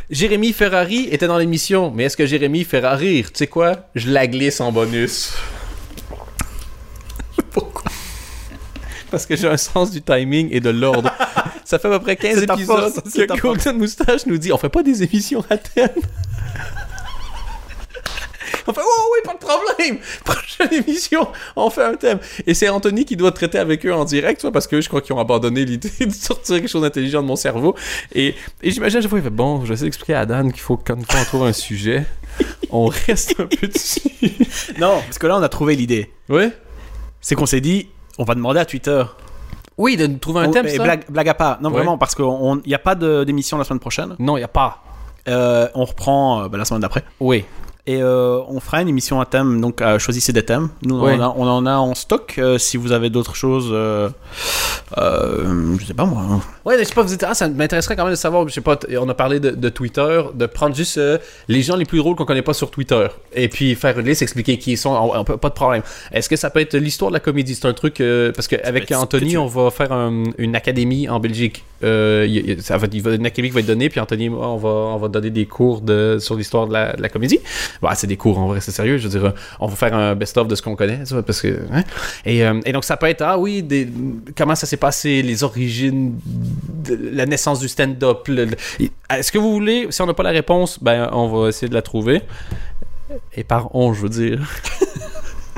Speaker 1: Jérémy Ferrari était dans l'émission, mais est-ce que Jérémy fera rire? Tu sais quoi? Je la glisse en bonus. Parce que j'ai un sens du timing et de l'ordre. (laughs) Ça fait à peu près 15
Speaker 2: C'est ta
Speaker 1: épisodes
Speaker 2: force,
Speaker 1: que Golden Moustache nous dit on fait pas des émissions à thème. (laughs) On fait, oh oui, pas de problème. Prochaine émission, on fait un thème. Et c'est Anthony qui doit traiter avec eux en direct, parce que je crois qu'ils ont abandonné l'idée (laughs) de sortir quelque chose d'intelligent de mon cerveau. Et, et j'imagine à chaque fois, il fait, bon, je vais essayer d'expliquer à Dan qu'il faut que quand une fois on trouve un sujet, on reste un peu dessus.
Speaker 2: Non, parce que là, on a trouvé l'idée.
Speaker 1: Ouais?
Speaker 2: C'est qu'on s'est dit, on va demander à Twitter.
Speaker 1: Oui, de trouver un
Speaker 2: On-
Speaker 1: thème, ça?
Speaker 2: blague, blague à part. Non,
Speaker 1: Ouais.
Speaker 2: vraiment, parce qu'il n'y a pas d'émission la semaine prochaine.
Speaker 1: Non, il a pas.
Speaker 2: Euh, on reprend euh, bah, la semaine d'après.
Speaker 1: Oui.
Speaker 2: Et euh, on fera une émission à thème, donc euh, choisissez des thèmes. Nous, on,
Speaker 1: Ouais.
Speaker 2: en a, on en a en stock. euh, si vous avez d'autres choses, euh, je sais pas moi.
Speaker 1: Ouais, mais je sais pas, vous êtes... ah, ça m'intéresserait quand même de savoir, je sais pas, on a parlé de, de Twitter, de prendre juste les gens les plus drôles qu'on connaît pas sur Twitter, et puis faire une liste, expliquer qui ils sont, on- on peut- pas de problème. Est-ce que ça peut être l'histoire de la comédie? C'est un truc, parce qu'avec
Speaker 2: que
Speaker 1: Anthony,
Speaker 2: tu
Speaker 1: on va faire un- une académie en Belgique. Il y a- ça va, il va- une académie qui va être donnée, puis Anthony on va, on va donner des cours de, sur l'histoire de la, de la comédie. Bah, c'est des cours, en vrai, c'est sérieux, je veux dire, euh, on va faire un best-of de ce qu'on connaît, parce que... hein. Et, euh, et donc, ça peut être, ah oui, comment ça s'est passé, les origines, la naissance du stand-up. Est-ce que vous voulez, si on n'a pas la réponse, ben, on va essayer de la trouver. Et par on, je veux dire.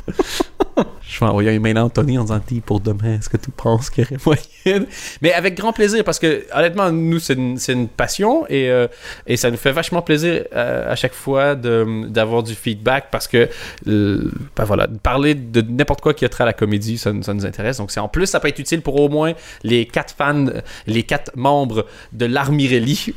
Speaker 1: (laughs) (laughs) Je vais envoyer un email à Anthony en disant Dis, pour demain, est-ce que tu penses qu'il y aurait moyen Mais avec grand plaisir, parce que honnêtement, nous, c'est une, une passion et, euh, et ça nous fait vachement plaisir euh, à chaque fois d'avoir du feedback parce que, euh, ben voilà, parler de n'importe quoi qui a trait à la comédie, ça, ça nous intéresse. Donc, c'est en plus, ça peut être utile pour au moins les quatre fans, les quatre membres de l'Armirelli.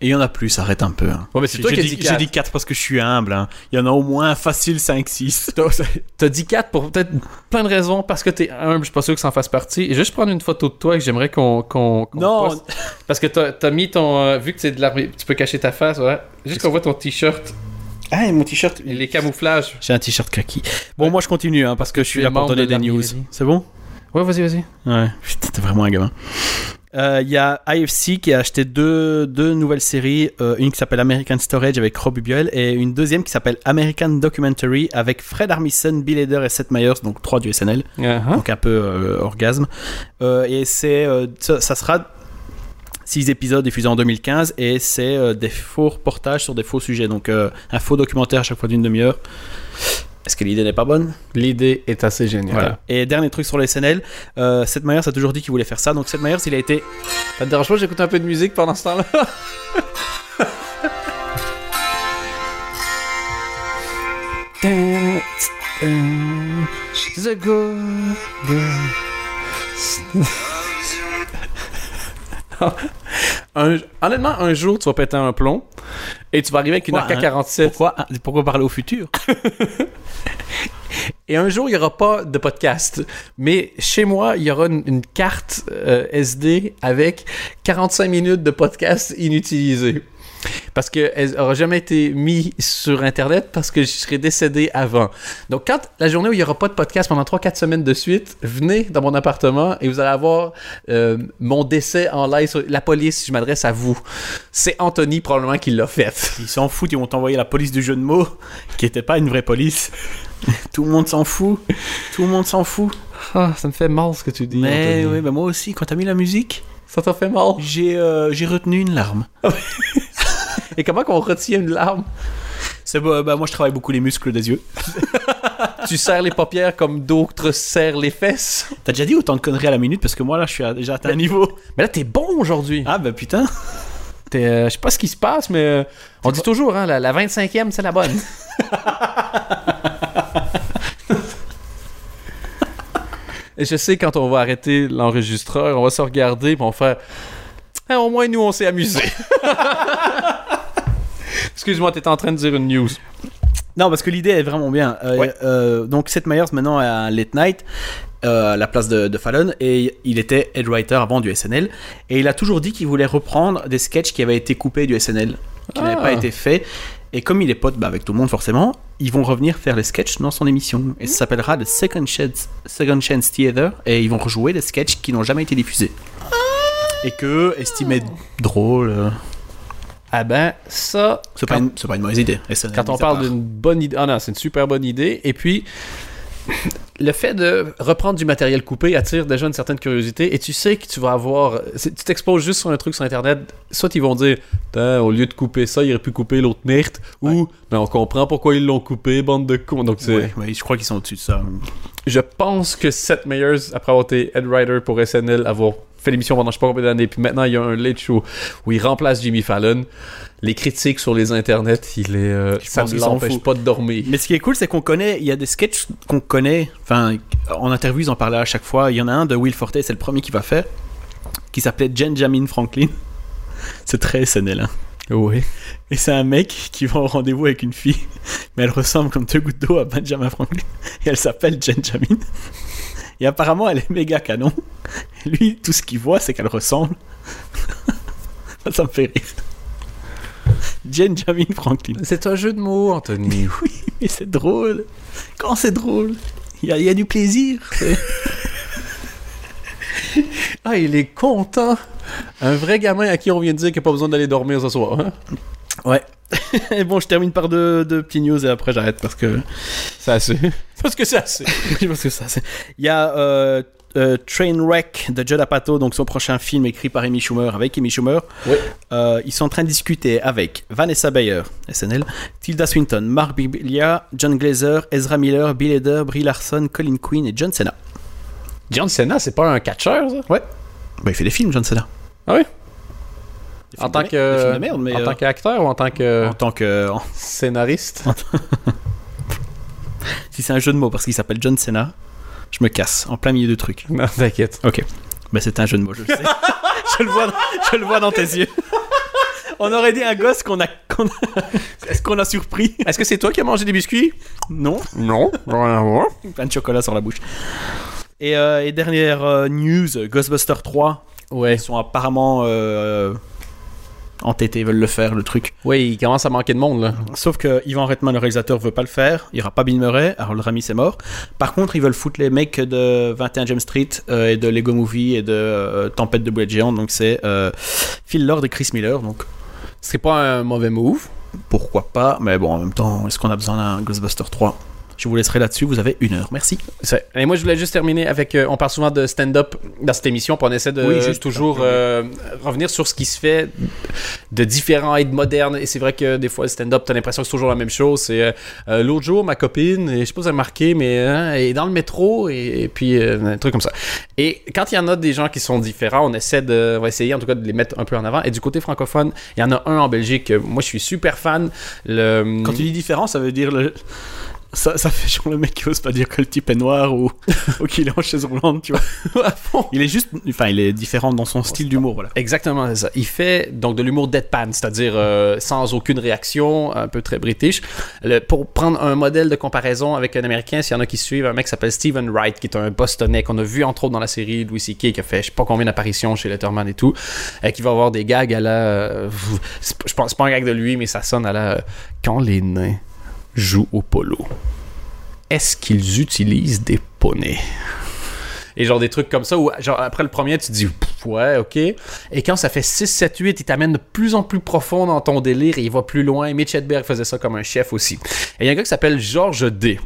Speaker 2: Et il y en a plus, arrête un peu. hein.
Speaker 1: Ouais, mais c'est toi
Speaker 2: J'ai
Speaker 1: qui as
Speaker 2: dit,
Speaker 1: dit
Speaker 2: j'ai
Speaker 1: quatre.
Speaker 2: dit 4 parce que je suis humble. hein. Il y en a au moins facile 5-6. (laughs)
Speaker 1: T'as- T'as dit 4 pour peut-être plein de raisons, parce que t'es humble, je suis pas sûr que ça en fasse partie. Et juste prendre une photo de toi que j'aimerais qu'on qu'on qu'on
Speaker 2: Non.
Speaker 1: poste. (laughs) Parce que t'as as mis ton... euh, vu que c'est de l'armée, tu peux cacher ta face, ouais. Juste qu'on voit ton t-shirt,
Speaker 2: Ah, et mon t-shirt.
Speaker 1: les camouflages.
Speaker 2: J'ai un t-shirt kaki. Bon, moi je continue hein, parce que je suis là pour donner
Speaker 1: de
Speaker 2: des news. C'est bon?
Speaker 1: Ouais, vas-y, vas-y.
Speaker 2: Ouais, putain, t'es vraiment un gamin. Euh, Il y a IFC qui a acheté deux, deux nouvelles séries, euh, une qui s'appelle American Storage avec Rob Buell et une deuxième qui s'appelle American Documentary avec Fred Armisen, Bill Hader et Seth Meyers, donc trois du SNL,
Speaker 1: Uh-huh.
Speaker 2: donc un peu euh, orgasme. Et c'est ça, ça sera six épisodes diffusés en 2015 et c'est euh, des faux reportages sur des faux sujets, donc euh, un faux documentaire à chaque fois d'une demi-heure. Est-ce que l'idée n'est pas bonne?
Speaker 1: L'idée est assez géniale.
Speaker 2: Voilà. Et dernier truc sur les SNL, euh, Seth Meyers a toujours dit qu'il voulait faire ça. Donc Seth Meyers, il a été.
Speaker 1: Ça te dérange pas, j'écoute un peu de musique pendant ce temps-là? She's a good girl. Un- honnêtement, un jour, tu vas péter un plomb et tu vas arriver avec une
Speaker 2: Quoi, hein?
Speaker 1: AK-47
Speaker 2: Pourquoi, ah, pourquoi parler au futur? (laughs)
Speaker 1: Et un jour, il n'y aura pas de podcast. Mais chez moi, il y aura une, une carte euh, SD avec 45 minutes de podcast inutilisés. Parce qu'elle n'aura jamais été mise sur Internet parce que je serais décédé avant. Donc, quand la journée où il n'y aura pas de podcast pendant 3-4 semaines de suite, venez dans mon appartement et vous allez avoir euh, mon décès en live sur la police. Je m'adresse à vous. C'est Anthony probablement qui l'a fait.
Speaker 2: Ils s'en foutent, ils vont t'envoyer la police du jeu de mots, qui n'était pas une vraie police. (laughs) Tout le monde s'en fout. Tout le monde s'en fout.
Speaker 1: Ah, ça me fait mal ce que tu dis.
Speaker 2: Mais
Speaker 1: Anthony.
Speaker 2: oui, bah moi aussi, quand t'as mis la musique,
Speaker 1: Ça t'a fait mal.
Speaker 2: j'ai euh, j'ai retenu une larme. (laughs)
Speaker 1: Et comment qu'on retient une larme?
Speaker 2: C'est bah, moi je travaille beaucoup les muscles des yeux. (laughs)
Speaker 1: tu serres les paupières comme d'autres serrent les fesses?
Speaker 2: T'as déjà dit autant de conneries à la minute parce que moi là je suis à- déjà atteint un niveau.
Speaker 1: Mais là, t'es bon aujourd'hui.
Speaker 2: Ah bah putain.
Speaker 1: Euh, je sais pas ce qui se passe, mais euh, on dit toujours, hein, la, la 25e, c'est la bonne. (laughs) Et je sais, quand on va arrêter l'enregistreur, on va se regarder et on va faire. Ah, au moins, nous, on s'est amusés. Excuse-moi, t'étais en train de dire une news.
Speaker 2: Non, parce que l'idée est vraiment bien. Euh,
Speaker 1: Ouais.
Speaker 2: euh, donc, Seth Meyers, maintenant, est à Late Night, euh, à la place de, de Fallon, et il était head writer avant du SNL. Et il a toujours dit qu'il voulait reprendre des sketchs qui avaient été coupés du SNL, qui n'avaient
Speaker 1: Ah.
Speaker 2: pas été faits. Et comme il est pote bah, avec tout le monde, forcément, ils vont revenir faire les sketchs dans son émission. Et ça s'appellera The Second Chance, Second Chance Theater, et ils vont rejouer des sketchs qui n'ont jamais été diffusés. Et que estimaient drôle.
Speaker 1: Ah ben, ça,
Speaker 2: C'est pas, pas une mauvaise idée.
Speaker 1: Quand on parle d'une bonne idée. Ah non, c'est une super bonne idée. Et puis, le fait de reprendre du matériel coupé attire déjà une certaine curiosité. Et tu sais que tu vas avoir. Tu t'exposes juste sur un truc sur Internet. Soit ils vont dire, au lieu de couper ça, ils auraient pu couper l'autre merde. Ou, ben, on comprend pourquoi ils l'ont coupé, bande de cons. Donc.
Speaker 2: Ouais, ouais, je crois qu'ils sont au-dessus de ça.
Speaker 1: Je pense que Seth Meyers, après avoir été head writer pour SNL, avoir fait l'émission pendant je sais pas combien d'années, puis maintenant il y a un late show où il remplace Jimmy Fallon. Les critiques sur les internets, il est, euh, ça ne l'empêche pas de dormir.
Speaker 2: Mais ce qui est cool, c'est qu'on connaît, il y a des sketchs qu'on connaît, enfin, en interview, ils en parlaient à chaque fois. Il y en a un de Will Forte, c'est le premier qui va faire, qui s'appelait Benjamin Franklin. (laughs) C'est très SNL, hein.
Speaker 1: Oui.
Speaker 2: Et c'est un mec qui va au rendez-vous avec une fille, mais elle ressemble comme deux gouttes d'eau à Benjamin Franklin. Et elle s'appelle Benjamin. Et apparemment, elle est méga canon. Et lui, tout ce qu'il voit, c'est qu'elle ressemble. (laughs) Ça me fait rire. Benjamin Franklin.
Speaker 1: C'est un jeu de mots, Anthony. (laughs)
Speaker 2: Oui, mais c'est drôle. Quand c'est drôle, il y, a- il y a du plaisir.
Speaker 1: ah, il est content. Un vrai gamin à qui on vient de dire qu'il n'y a pas besoin d'aller dormir ce soir. hein?
Speaker 2: Ouais. (laughs) Et bon, je termine par deux, deux petits news et après j'arrête parce que.
Speaker 1: C'est assez. (laughs) Parce que c'est assez. (laughs)
Speaker 2: parce que c'est. Il y a euh, euh, Trainwreck de Judd Apatow, donc son prochain film écrit par Amy Schumer avec Amy Schumer.
Speaker 1: Ouais.
Speaker 2: Euh, ils sont en train de discuter avec Vanessa Bayer, SNL, Tilda Swinton, Mark Birbiglia, John Glazer, Ezra Miller, Bill Hader, Brie Larson, Colin Quinn et John Cena.
Speaker 1: John Cena, c'est pas un catcheur, ça?
Speaker 2: Bah, il fait des films, John Cena.
Speaker 1: Ah oui? En tant
Speaker 2: de
Speaker 1: que,
Speaker 2: de merde, mais
Speaker 1: en
Speaker 2: euh,
Speaker 1: tant qu'acteur ou en tant que
Speaker 2: en tant que
Speaker 1: scénariste? (laughs)
Speaker 2: Si c'est un jeu de mots parce qu'il s'appelle John Cena, je me casse en plein milieu du truc. (laughs)
Speaker 1: non, t'inquiète.
Speaker 2: Ok. Mais c'est un jeu de mots, je le sais. (laughs) je, le vois, je le vois dans tes yeux. On aurait dit un gosse qu'on a, qu'on a- Est-ce qu'on a surpris?
Speaker 1: Est-ce que c'est toi qui as mangé des biscuits?
Speaker 2: Non.
Speaker 1: Non. Rien à voir.
Speaker 2: Plein de chocolat sur la bouche. Et, euh, et dernière euh, news, Ghostbusters 3.
Speaker 1: Ouais.
Speaker 2: Ils sont apparemment euh, entêtés, ils veulent le faire, le truc.
Speaker 1: Oui, il commence à manquer de monde, là.
Speaker 2: Sauf que Ivan Reitman, le réalisateur, veut pas le faire. Il y aura pas Bill Murray. Harold Ramis est mort. Par contre, ils veulent foutre les mecs de 21 James Street euh, et de Lego Movie et de euh, Tempête de boulettes géantes. Donc c'est euh, Phil Lord et Chris Miller. Donc
Speaker 1: Ce serait pas un mauvais move.
Speaker 2: pourquoi pas Mais bon, en même temps, est-ce qu'on a besoin d'un Ghostbuster 3 Je vous laisserai là-dessus. Vous avez une heure. Merci.
Speaker 1: Et moi, je voulais juste terminer avec. euh, on parle souvent de stand-up dans cette émission, puis on essaie de
Speaker 2: Oui, juste
Speaker 1: toujours euh, revenir sur ce qui se fait de différent et de moderne. Et c'est vrai que des fois, le stand-up, t'as l'impression que c'est toujours la même chose. C'est euh, l'autre jour, ma copine, et je sais pas si vous avez remarqué, mais hein, elle est dans le métro et, et puis un truc comme ça. Et quand il y en a des gens qui sont différents, on essaie de, on va essayer en tout cas de les mettre un peu en avant. Et du côté francophone, il y en a un en Belgique. Moi, je suis super fan. Le,
Speaker 2: Quand tu dis différent, ça veut dire le. Ça, ça fait genre le mec qui ose pas dire que le type est noir ou, (laughs) ou qu'il est en chaise roulante, tu vois. (laughs)
Speaker 1: à fond.
Speaker 2: Il est juste. Enfin, il est différent dans son style d'humour, voilà.
Speaker 1: Exactement, c'est ça. Il fait donc de l'humour deadpan, c'est-à-dire euh, sans aucune réaction, un peu très british. Le- pour prendre un modèle de comparaison avec un Américain, s'il y en a qui suivent, un mec qui s'appelle Stephen Wright, qui est un Bostonais qu'on a vu entre autres dans la série Louis C.K., qui a fait je sais pas combien d'apparitions chez Letterman et tout, et qui va avoir des gags à la... euh, je pense pas un gag de lui, mais ça sonne à la... euh, Quand les nains jouent au polo, est-ce qu'ils utilisent des poneys? Et genre des trucs comme ça où, genre, après le premier, tu te dis, ouais, ok. Et quand ça fait 6, 7, 8, il t'amène de plus en plus profond dans ton délire et il va plus loin. Mitch Hedberg faisait ça comme un chef aussi. Et il y a un gars qui s'appelle Georges D.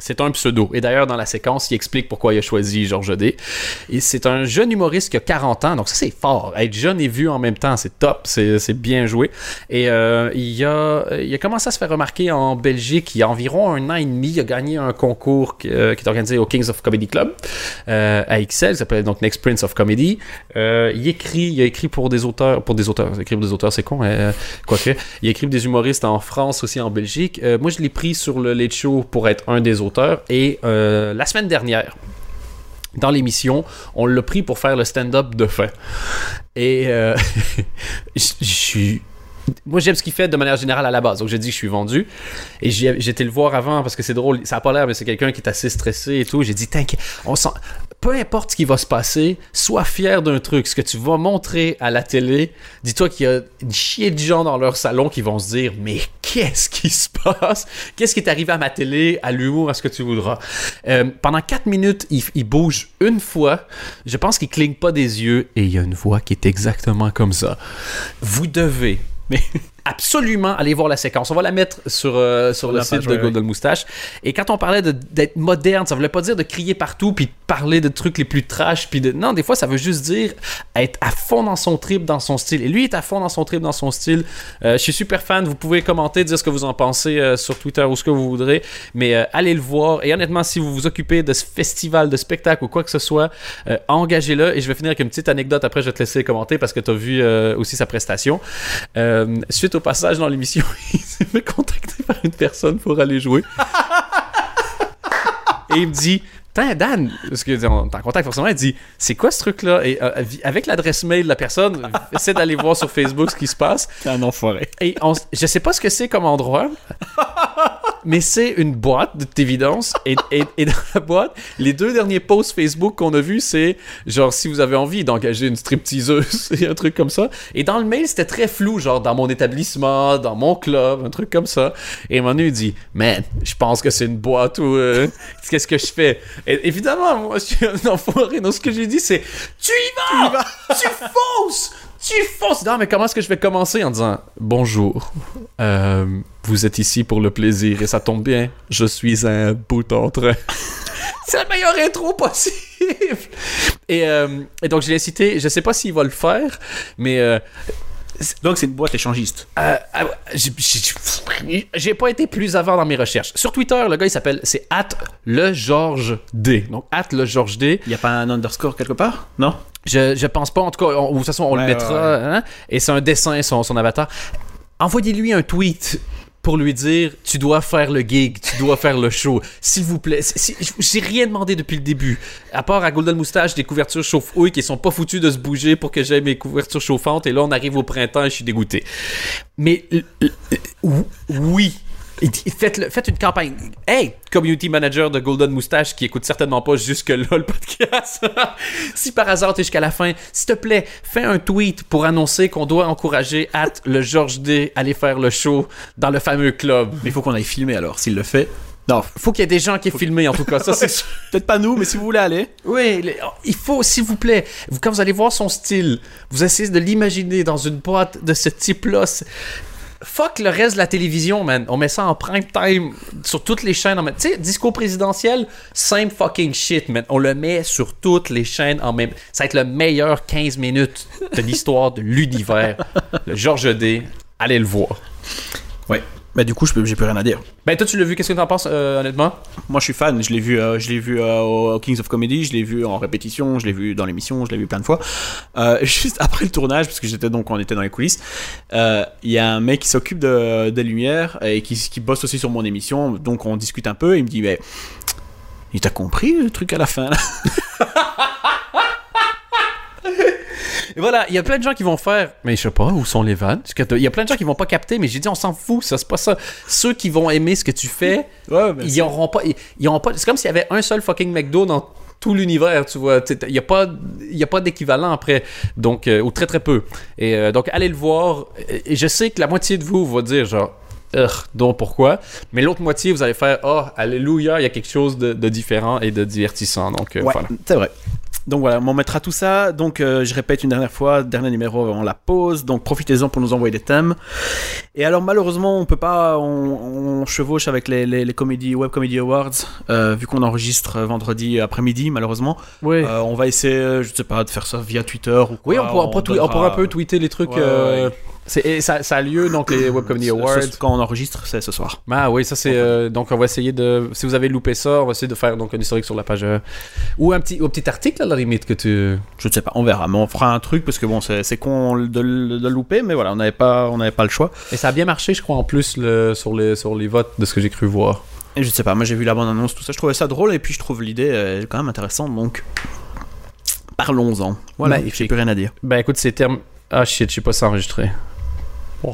Speaker 1: C'est un pseudo. Et d'ailleurs, dans la séquence, il explique pourquoi il a choisi Georges D. C'est un jeune humoriste qui a 40 ans, donc ça, c'est fort. Être jeune et vu en même temps, c'est top, c'est bien joué. Et euh, il, a, il a commencé à se faire remarquer en Belgique il y a environ un an et demi. Il a gagné un concours qui, euh, est organisé au Kings of Comedy Club euh, à Excel, qui s'appelle donc Next Prince of Comedy. Il écrit, il écrit pour des auteurs, pour des auteurs, écrire pour des auteurs, c'est con, euh, quoique. Il écrit des humoristes en France aussi, en Belgique. Moi, je l'ai pris sur le Late Show pour être un des auteurs. Et euh, la semaine dernière, dans l'émission, on l'a pris pour faire le stand-up de fin. Et euh, (laughs) je je suis. Moi, j'aime ce qu'il fait de manière générale à la base. Donc, j'ai dit que je suis vendu. Et j'étais le voir avant parce que c'est drôle. Ça a pas l'air, mais c'est quelqu'un qui est assez stressé et tout. J'ai dit, t'inquiète, on sent. Peu importe ce qui va se passer, sois fier d'un truc. Ce que tu vas montrer à la télé, dis-toi qu'il y a une chier de gens dans leur salon qui vont se dire, mais qu'est-ce qui se passe? Qu'est-ce qui est arrivé à ma télé, à l'humour, à ce que tu voudras? Euh, pendant 4 minutes, il, il bouge une fois. Je pense qu'il cligne pas des yeux et il y a une voix qui est exactement comme ça. Vous devez, maybe absolument aller voir la séquence. On va la mettre sur, euh, sur le site
Speaker 2: page,
Speaker 1: de. Golden Moustache. Et quand on parlait d'être moderne, ça voulait pas dire de crier partout puis de parler de trucs les plus trash puis de non, des fois ça veut juste dire être à fond dans son trip, dans son style. Et lui est à fond dans son trip, dans son style. Euh, je suis super fan. Vous pouvez commenter, dire ce que vous en pensez euh, sur Twitter ou ce que vous voudrez. Mais allez le voir. Et honnêtement, si vous vous occupez de ce festival, de spectacle ou quoi que ce soit, engagez-le. Et je vais finir avec une petite anecdote. Après, je vais te laisser commenter parce que tu as vu aussi sa prestation. Euh, suite au passage dans l'émission, (laughs) il s'est fait contacter par une personne pour aller jouer. Et il me dit Putain, Dan, parce que on est en contact forcément, il dit C'est quoi ce truc-là? Et euh, avec l'adresse mail de la personne, (laughs) essaie d'aller voir sur Facebook ce qui se passe.
Speaker 2: C'est un enfoiré.
Speaker 1: Et on, je sais pas ce que c'est comme endroit, mais c'est une boîte de d'évidence. Et, et, et dans la boîte, les deux derniers posts Facebook qu'on a vus, c'est genre si vous avez envie d'engager une stripteaseuse (laughs) et un truc comme ça. Et dans le mail, c'était très flou, genre dans mon établissement, dans mon club, un truc comme ça. Et Manu il dit Man, je pense que c'est une boîte ou euh, qu'est-ce que je fais Et évidemment, moi, je suis un (laughs) enfoiré. Donc ce que j'ai dit, c'est Tu y vas Tu fonces tu fonces Non, mais comment est-ce que je vais commencer en disant Bonjour, euh, vous êtes ici pour le plaisir et ça tombe bien, je suis un bout en train. (laughs) C'est la meilleure intro possible. Et, euh, et donc, je l'ai cité, je sais pas s'il va le faire, mais euh,
Speaker 2: Donc c'est une boîte échangiste.
Speaker 1: euh, euh, j'ai- pas été plus avant dans mes recherches. Sur Twitter, le gars, il s'appelle, c'est at le Georges D. Donc, at le Georges D.
Speaker 2: Il y a pas un underscore quelque part? Non?
Speaker 1: Je, je pense pas, en tout cas, on- de toute façon, on le mettra.
Speaker 2: ouais,
Speaker 1: hein, et c'est un dessin, son, son avatar. Envoyez-lui un tweet pour lui dire tu dois faire le gig, tu dois faire le show. S'il vous plaît. J'ai rien demandé depuis le début. À part à Golden Moustache, des couvertures chauffe-houille qui sont pas foutues de se bouger pour que j'aie mes couvertures chauffantes. Et là, on arrive au printemps et je suis dégoûté. Mais oui. Faites, faites une campagne. Hey, community manager de Golden Moustache qui écoute certainement pas jusque-là le podcast. (laughs) si par hasard t'es jusqu'à la fin, s'il te plaît, fais un tweet pour annoncer qu'on doit encourager at le Georges D à aller faire le show dans le fameux club.
Speaker 2: Mais il faut qu'on aille filmer alors, s'il le fait. Non,
Speaker 1: Faut qu'il y ait des gens qui aient filmé en tout cas, ça c'est (laughs)
Speaker 2: peut-être pas nous, mais si vous voulez aller.
Speaker 1: Oui, il faut, s'il vous plaît, vous, quand vous allez voir son style, vous essayez de l'imaginer dans une boîte de ce type-là. Fuck le reste de la télévision, man. On met ça en prime time sur toutes les chaînes. en Tu sais, discours présidentiel, same fucking shit, man. On le met sur toutes les chaînes en même. Ça va être le meilleur 15 minutes de l'histoire de l'univers. Le Georges D. Allez le voir.
Speaker 2: Ouais. Bah du coup, je peux- j'ai plus rien à dire.
Speaker 1: Ben, toi, tu l'as vu, qu'est-ce que t'en penses, euh, honnêtement?
Speaker 2: Moi, je suis fan. Je l'ai vu, euh, je l'ai vu euh, au Kings of Comedy, je l'ai vu en répétition, je l'ai vu dans l'émission, je l'ai vu plein de fois. (laughs) Juste après le tournage, parce que j'étais donc on était dans les coulisses, il y a un mec qui s'occupe de, des lumières et qui, qui bosse aussi sur mon émission. Donc on discute un peu. Et il me dit, mais il t'a compris le truc à la fin là? (laughs)
Speaker 1: Et voilà, il y a plein de gens qui vont faire. Mais je sais pas, où sont les vannes? Il y a plein de gens qui vont pas capter, mais j'ai dit, on s'en fout, ça, c'est pas ça. Ceux qui vont aimer ce que tu fais,
Speaker 2: Ouais, ben,
Speaker 1: ils auront pas. Ils, ils auront pas. C'est comme s'il y avait un seul fucking McDo dans tout l'univers, tu vois. Il n'y a pas, y a pas d'équivalent après. Donc, euh, ou très très peu. Et euh, donc, allez le voir. Et je sais que la moitié de vous va dire, genre, donc pourquoi? Mais l'autre moitié, vous allez faire, oh, alléluia, il y a quelque chose de, de différent et de divertissant. Donc, euh,
Speaker 2: Ouais,
Speaker 1: voilà.
Speaker 2: c'est vrai. Donc voilà, on mettra tout ça. Donc euh, je répète une dernière fois, dernier numéro avant la pause. Donc profitez-en pour nous envoyer des thèmes. Et alors malheureusement, on peut pas, on, on chevauche avec les, les, les comédies, Web Comedy Awards, euh, vu qu'on enregistre vendredi après-midi, malheureusement.
Speaker 1: Oui.
Speaker 2: Euh, on va essayer, je sais pas, de faire ça via Twitter ou quoi.
Speaker 1: oui, on pourra, on pourra twe- on pourra un peu tweeter les trucs.
Speaker 2: Ouais, ouais.
Speaker 1: Et ça, ça a lieu, donc les (clears throat) Web Comedy Awards.
Speaker 2: ce- Quand on enregistre, c'est ce soir.
Speaker 1: Ah oui, ça c'est. euh, donc on va essayer de. Si vous avez loupé ça, on va essayer de faire donc un historique sur la page. euh, ou un petit, ou un petit article à la limite que tu.
Speaker 2: Je ne sais pas, on verra. Mais on fera un truc parce que bon, c'est c'est con de, de le louper, mais voilà, on n'avait pas, on pas le choix.
Speaker 1: Et ça a bien marché, je crois, en plus le, sur, les, sur les votes de ce que j'ai cru voir.
Speaker 2: Et je sais pas, moi j'ai vu la bande annonce, tout ça, je trouvais ça drôle et puis je trouve l'idée euh, quand même intéressante, donc parlons-en. Voilà, j'ai plus rien à dire.
Speaker 1: Ben écoute, c'est terme. Ah shit, je sais pas ça enregistré.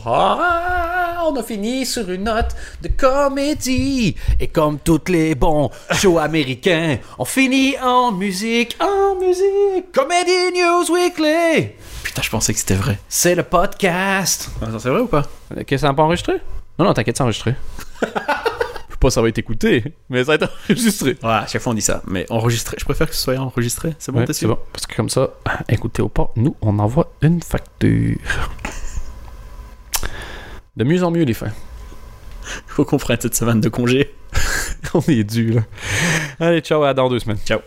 Speaker 1: Ah, on a fini sur une note de comédie. Et comme tous les bons shows américains, on finit en musique, en musique. Comedy News Weekly.
Speaker 2: Putain, je pensais que c'était vrai.
Speaker 1: C'est le podcast.
Speaker 2: Ah, c'est vrai ou pas?
Speaker 1: Qu'est-ce que ça n'a pas enregistré? Non, non, t'inquiète, c'est enregistré. (laughs) Je sais pas si ça va être écouté, mais ça va être enregistré.
Speaker 2: Ouais, à chaque fois on dit ça, mais enregistré, je préfère que ce soit enregistré, c'est bon,
Speaker 1: Ouais,
Speaker 2: t'es
Speaker 1: c'est
Speaker 2: sûr?
Speaker 1: bon. Parce que comme ça, écoutez au pas, nous, on envoie une facture. De mieux en mieux, les fins.
Speaker 2: Faut qu'on prenne cette semaine de congé. (laughs)
Speaker 1: on est dû, là. Allez, ciao, à dans deux semaines.
Speaker 2: Ciao.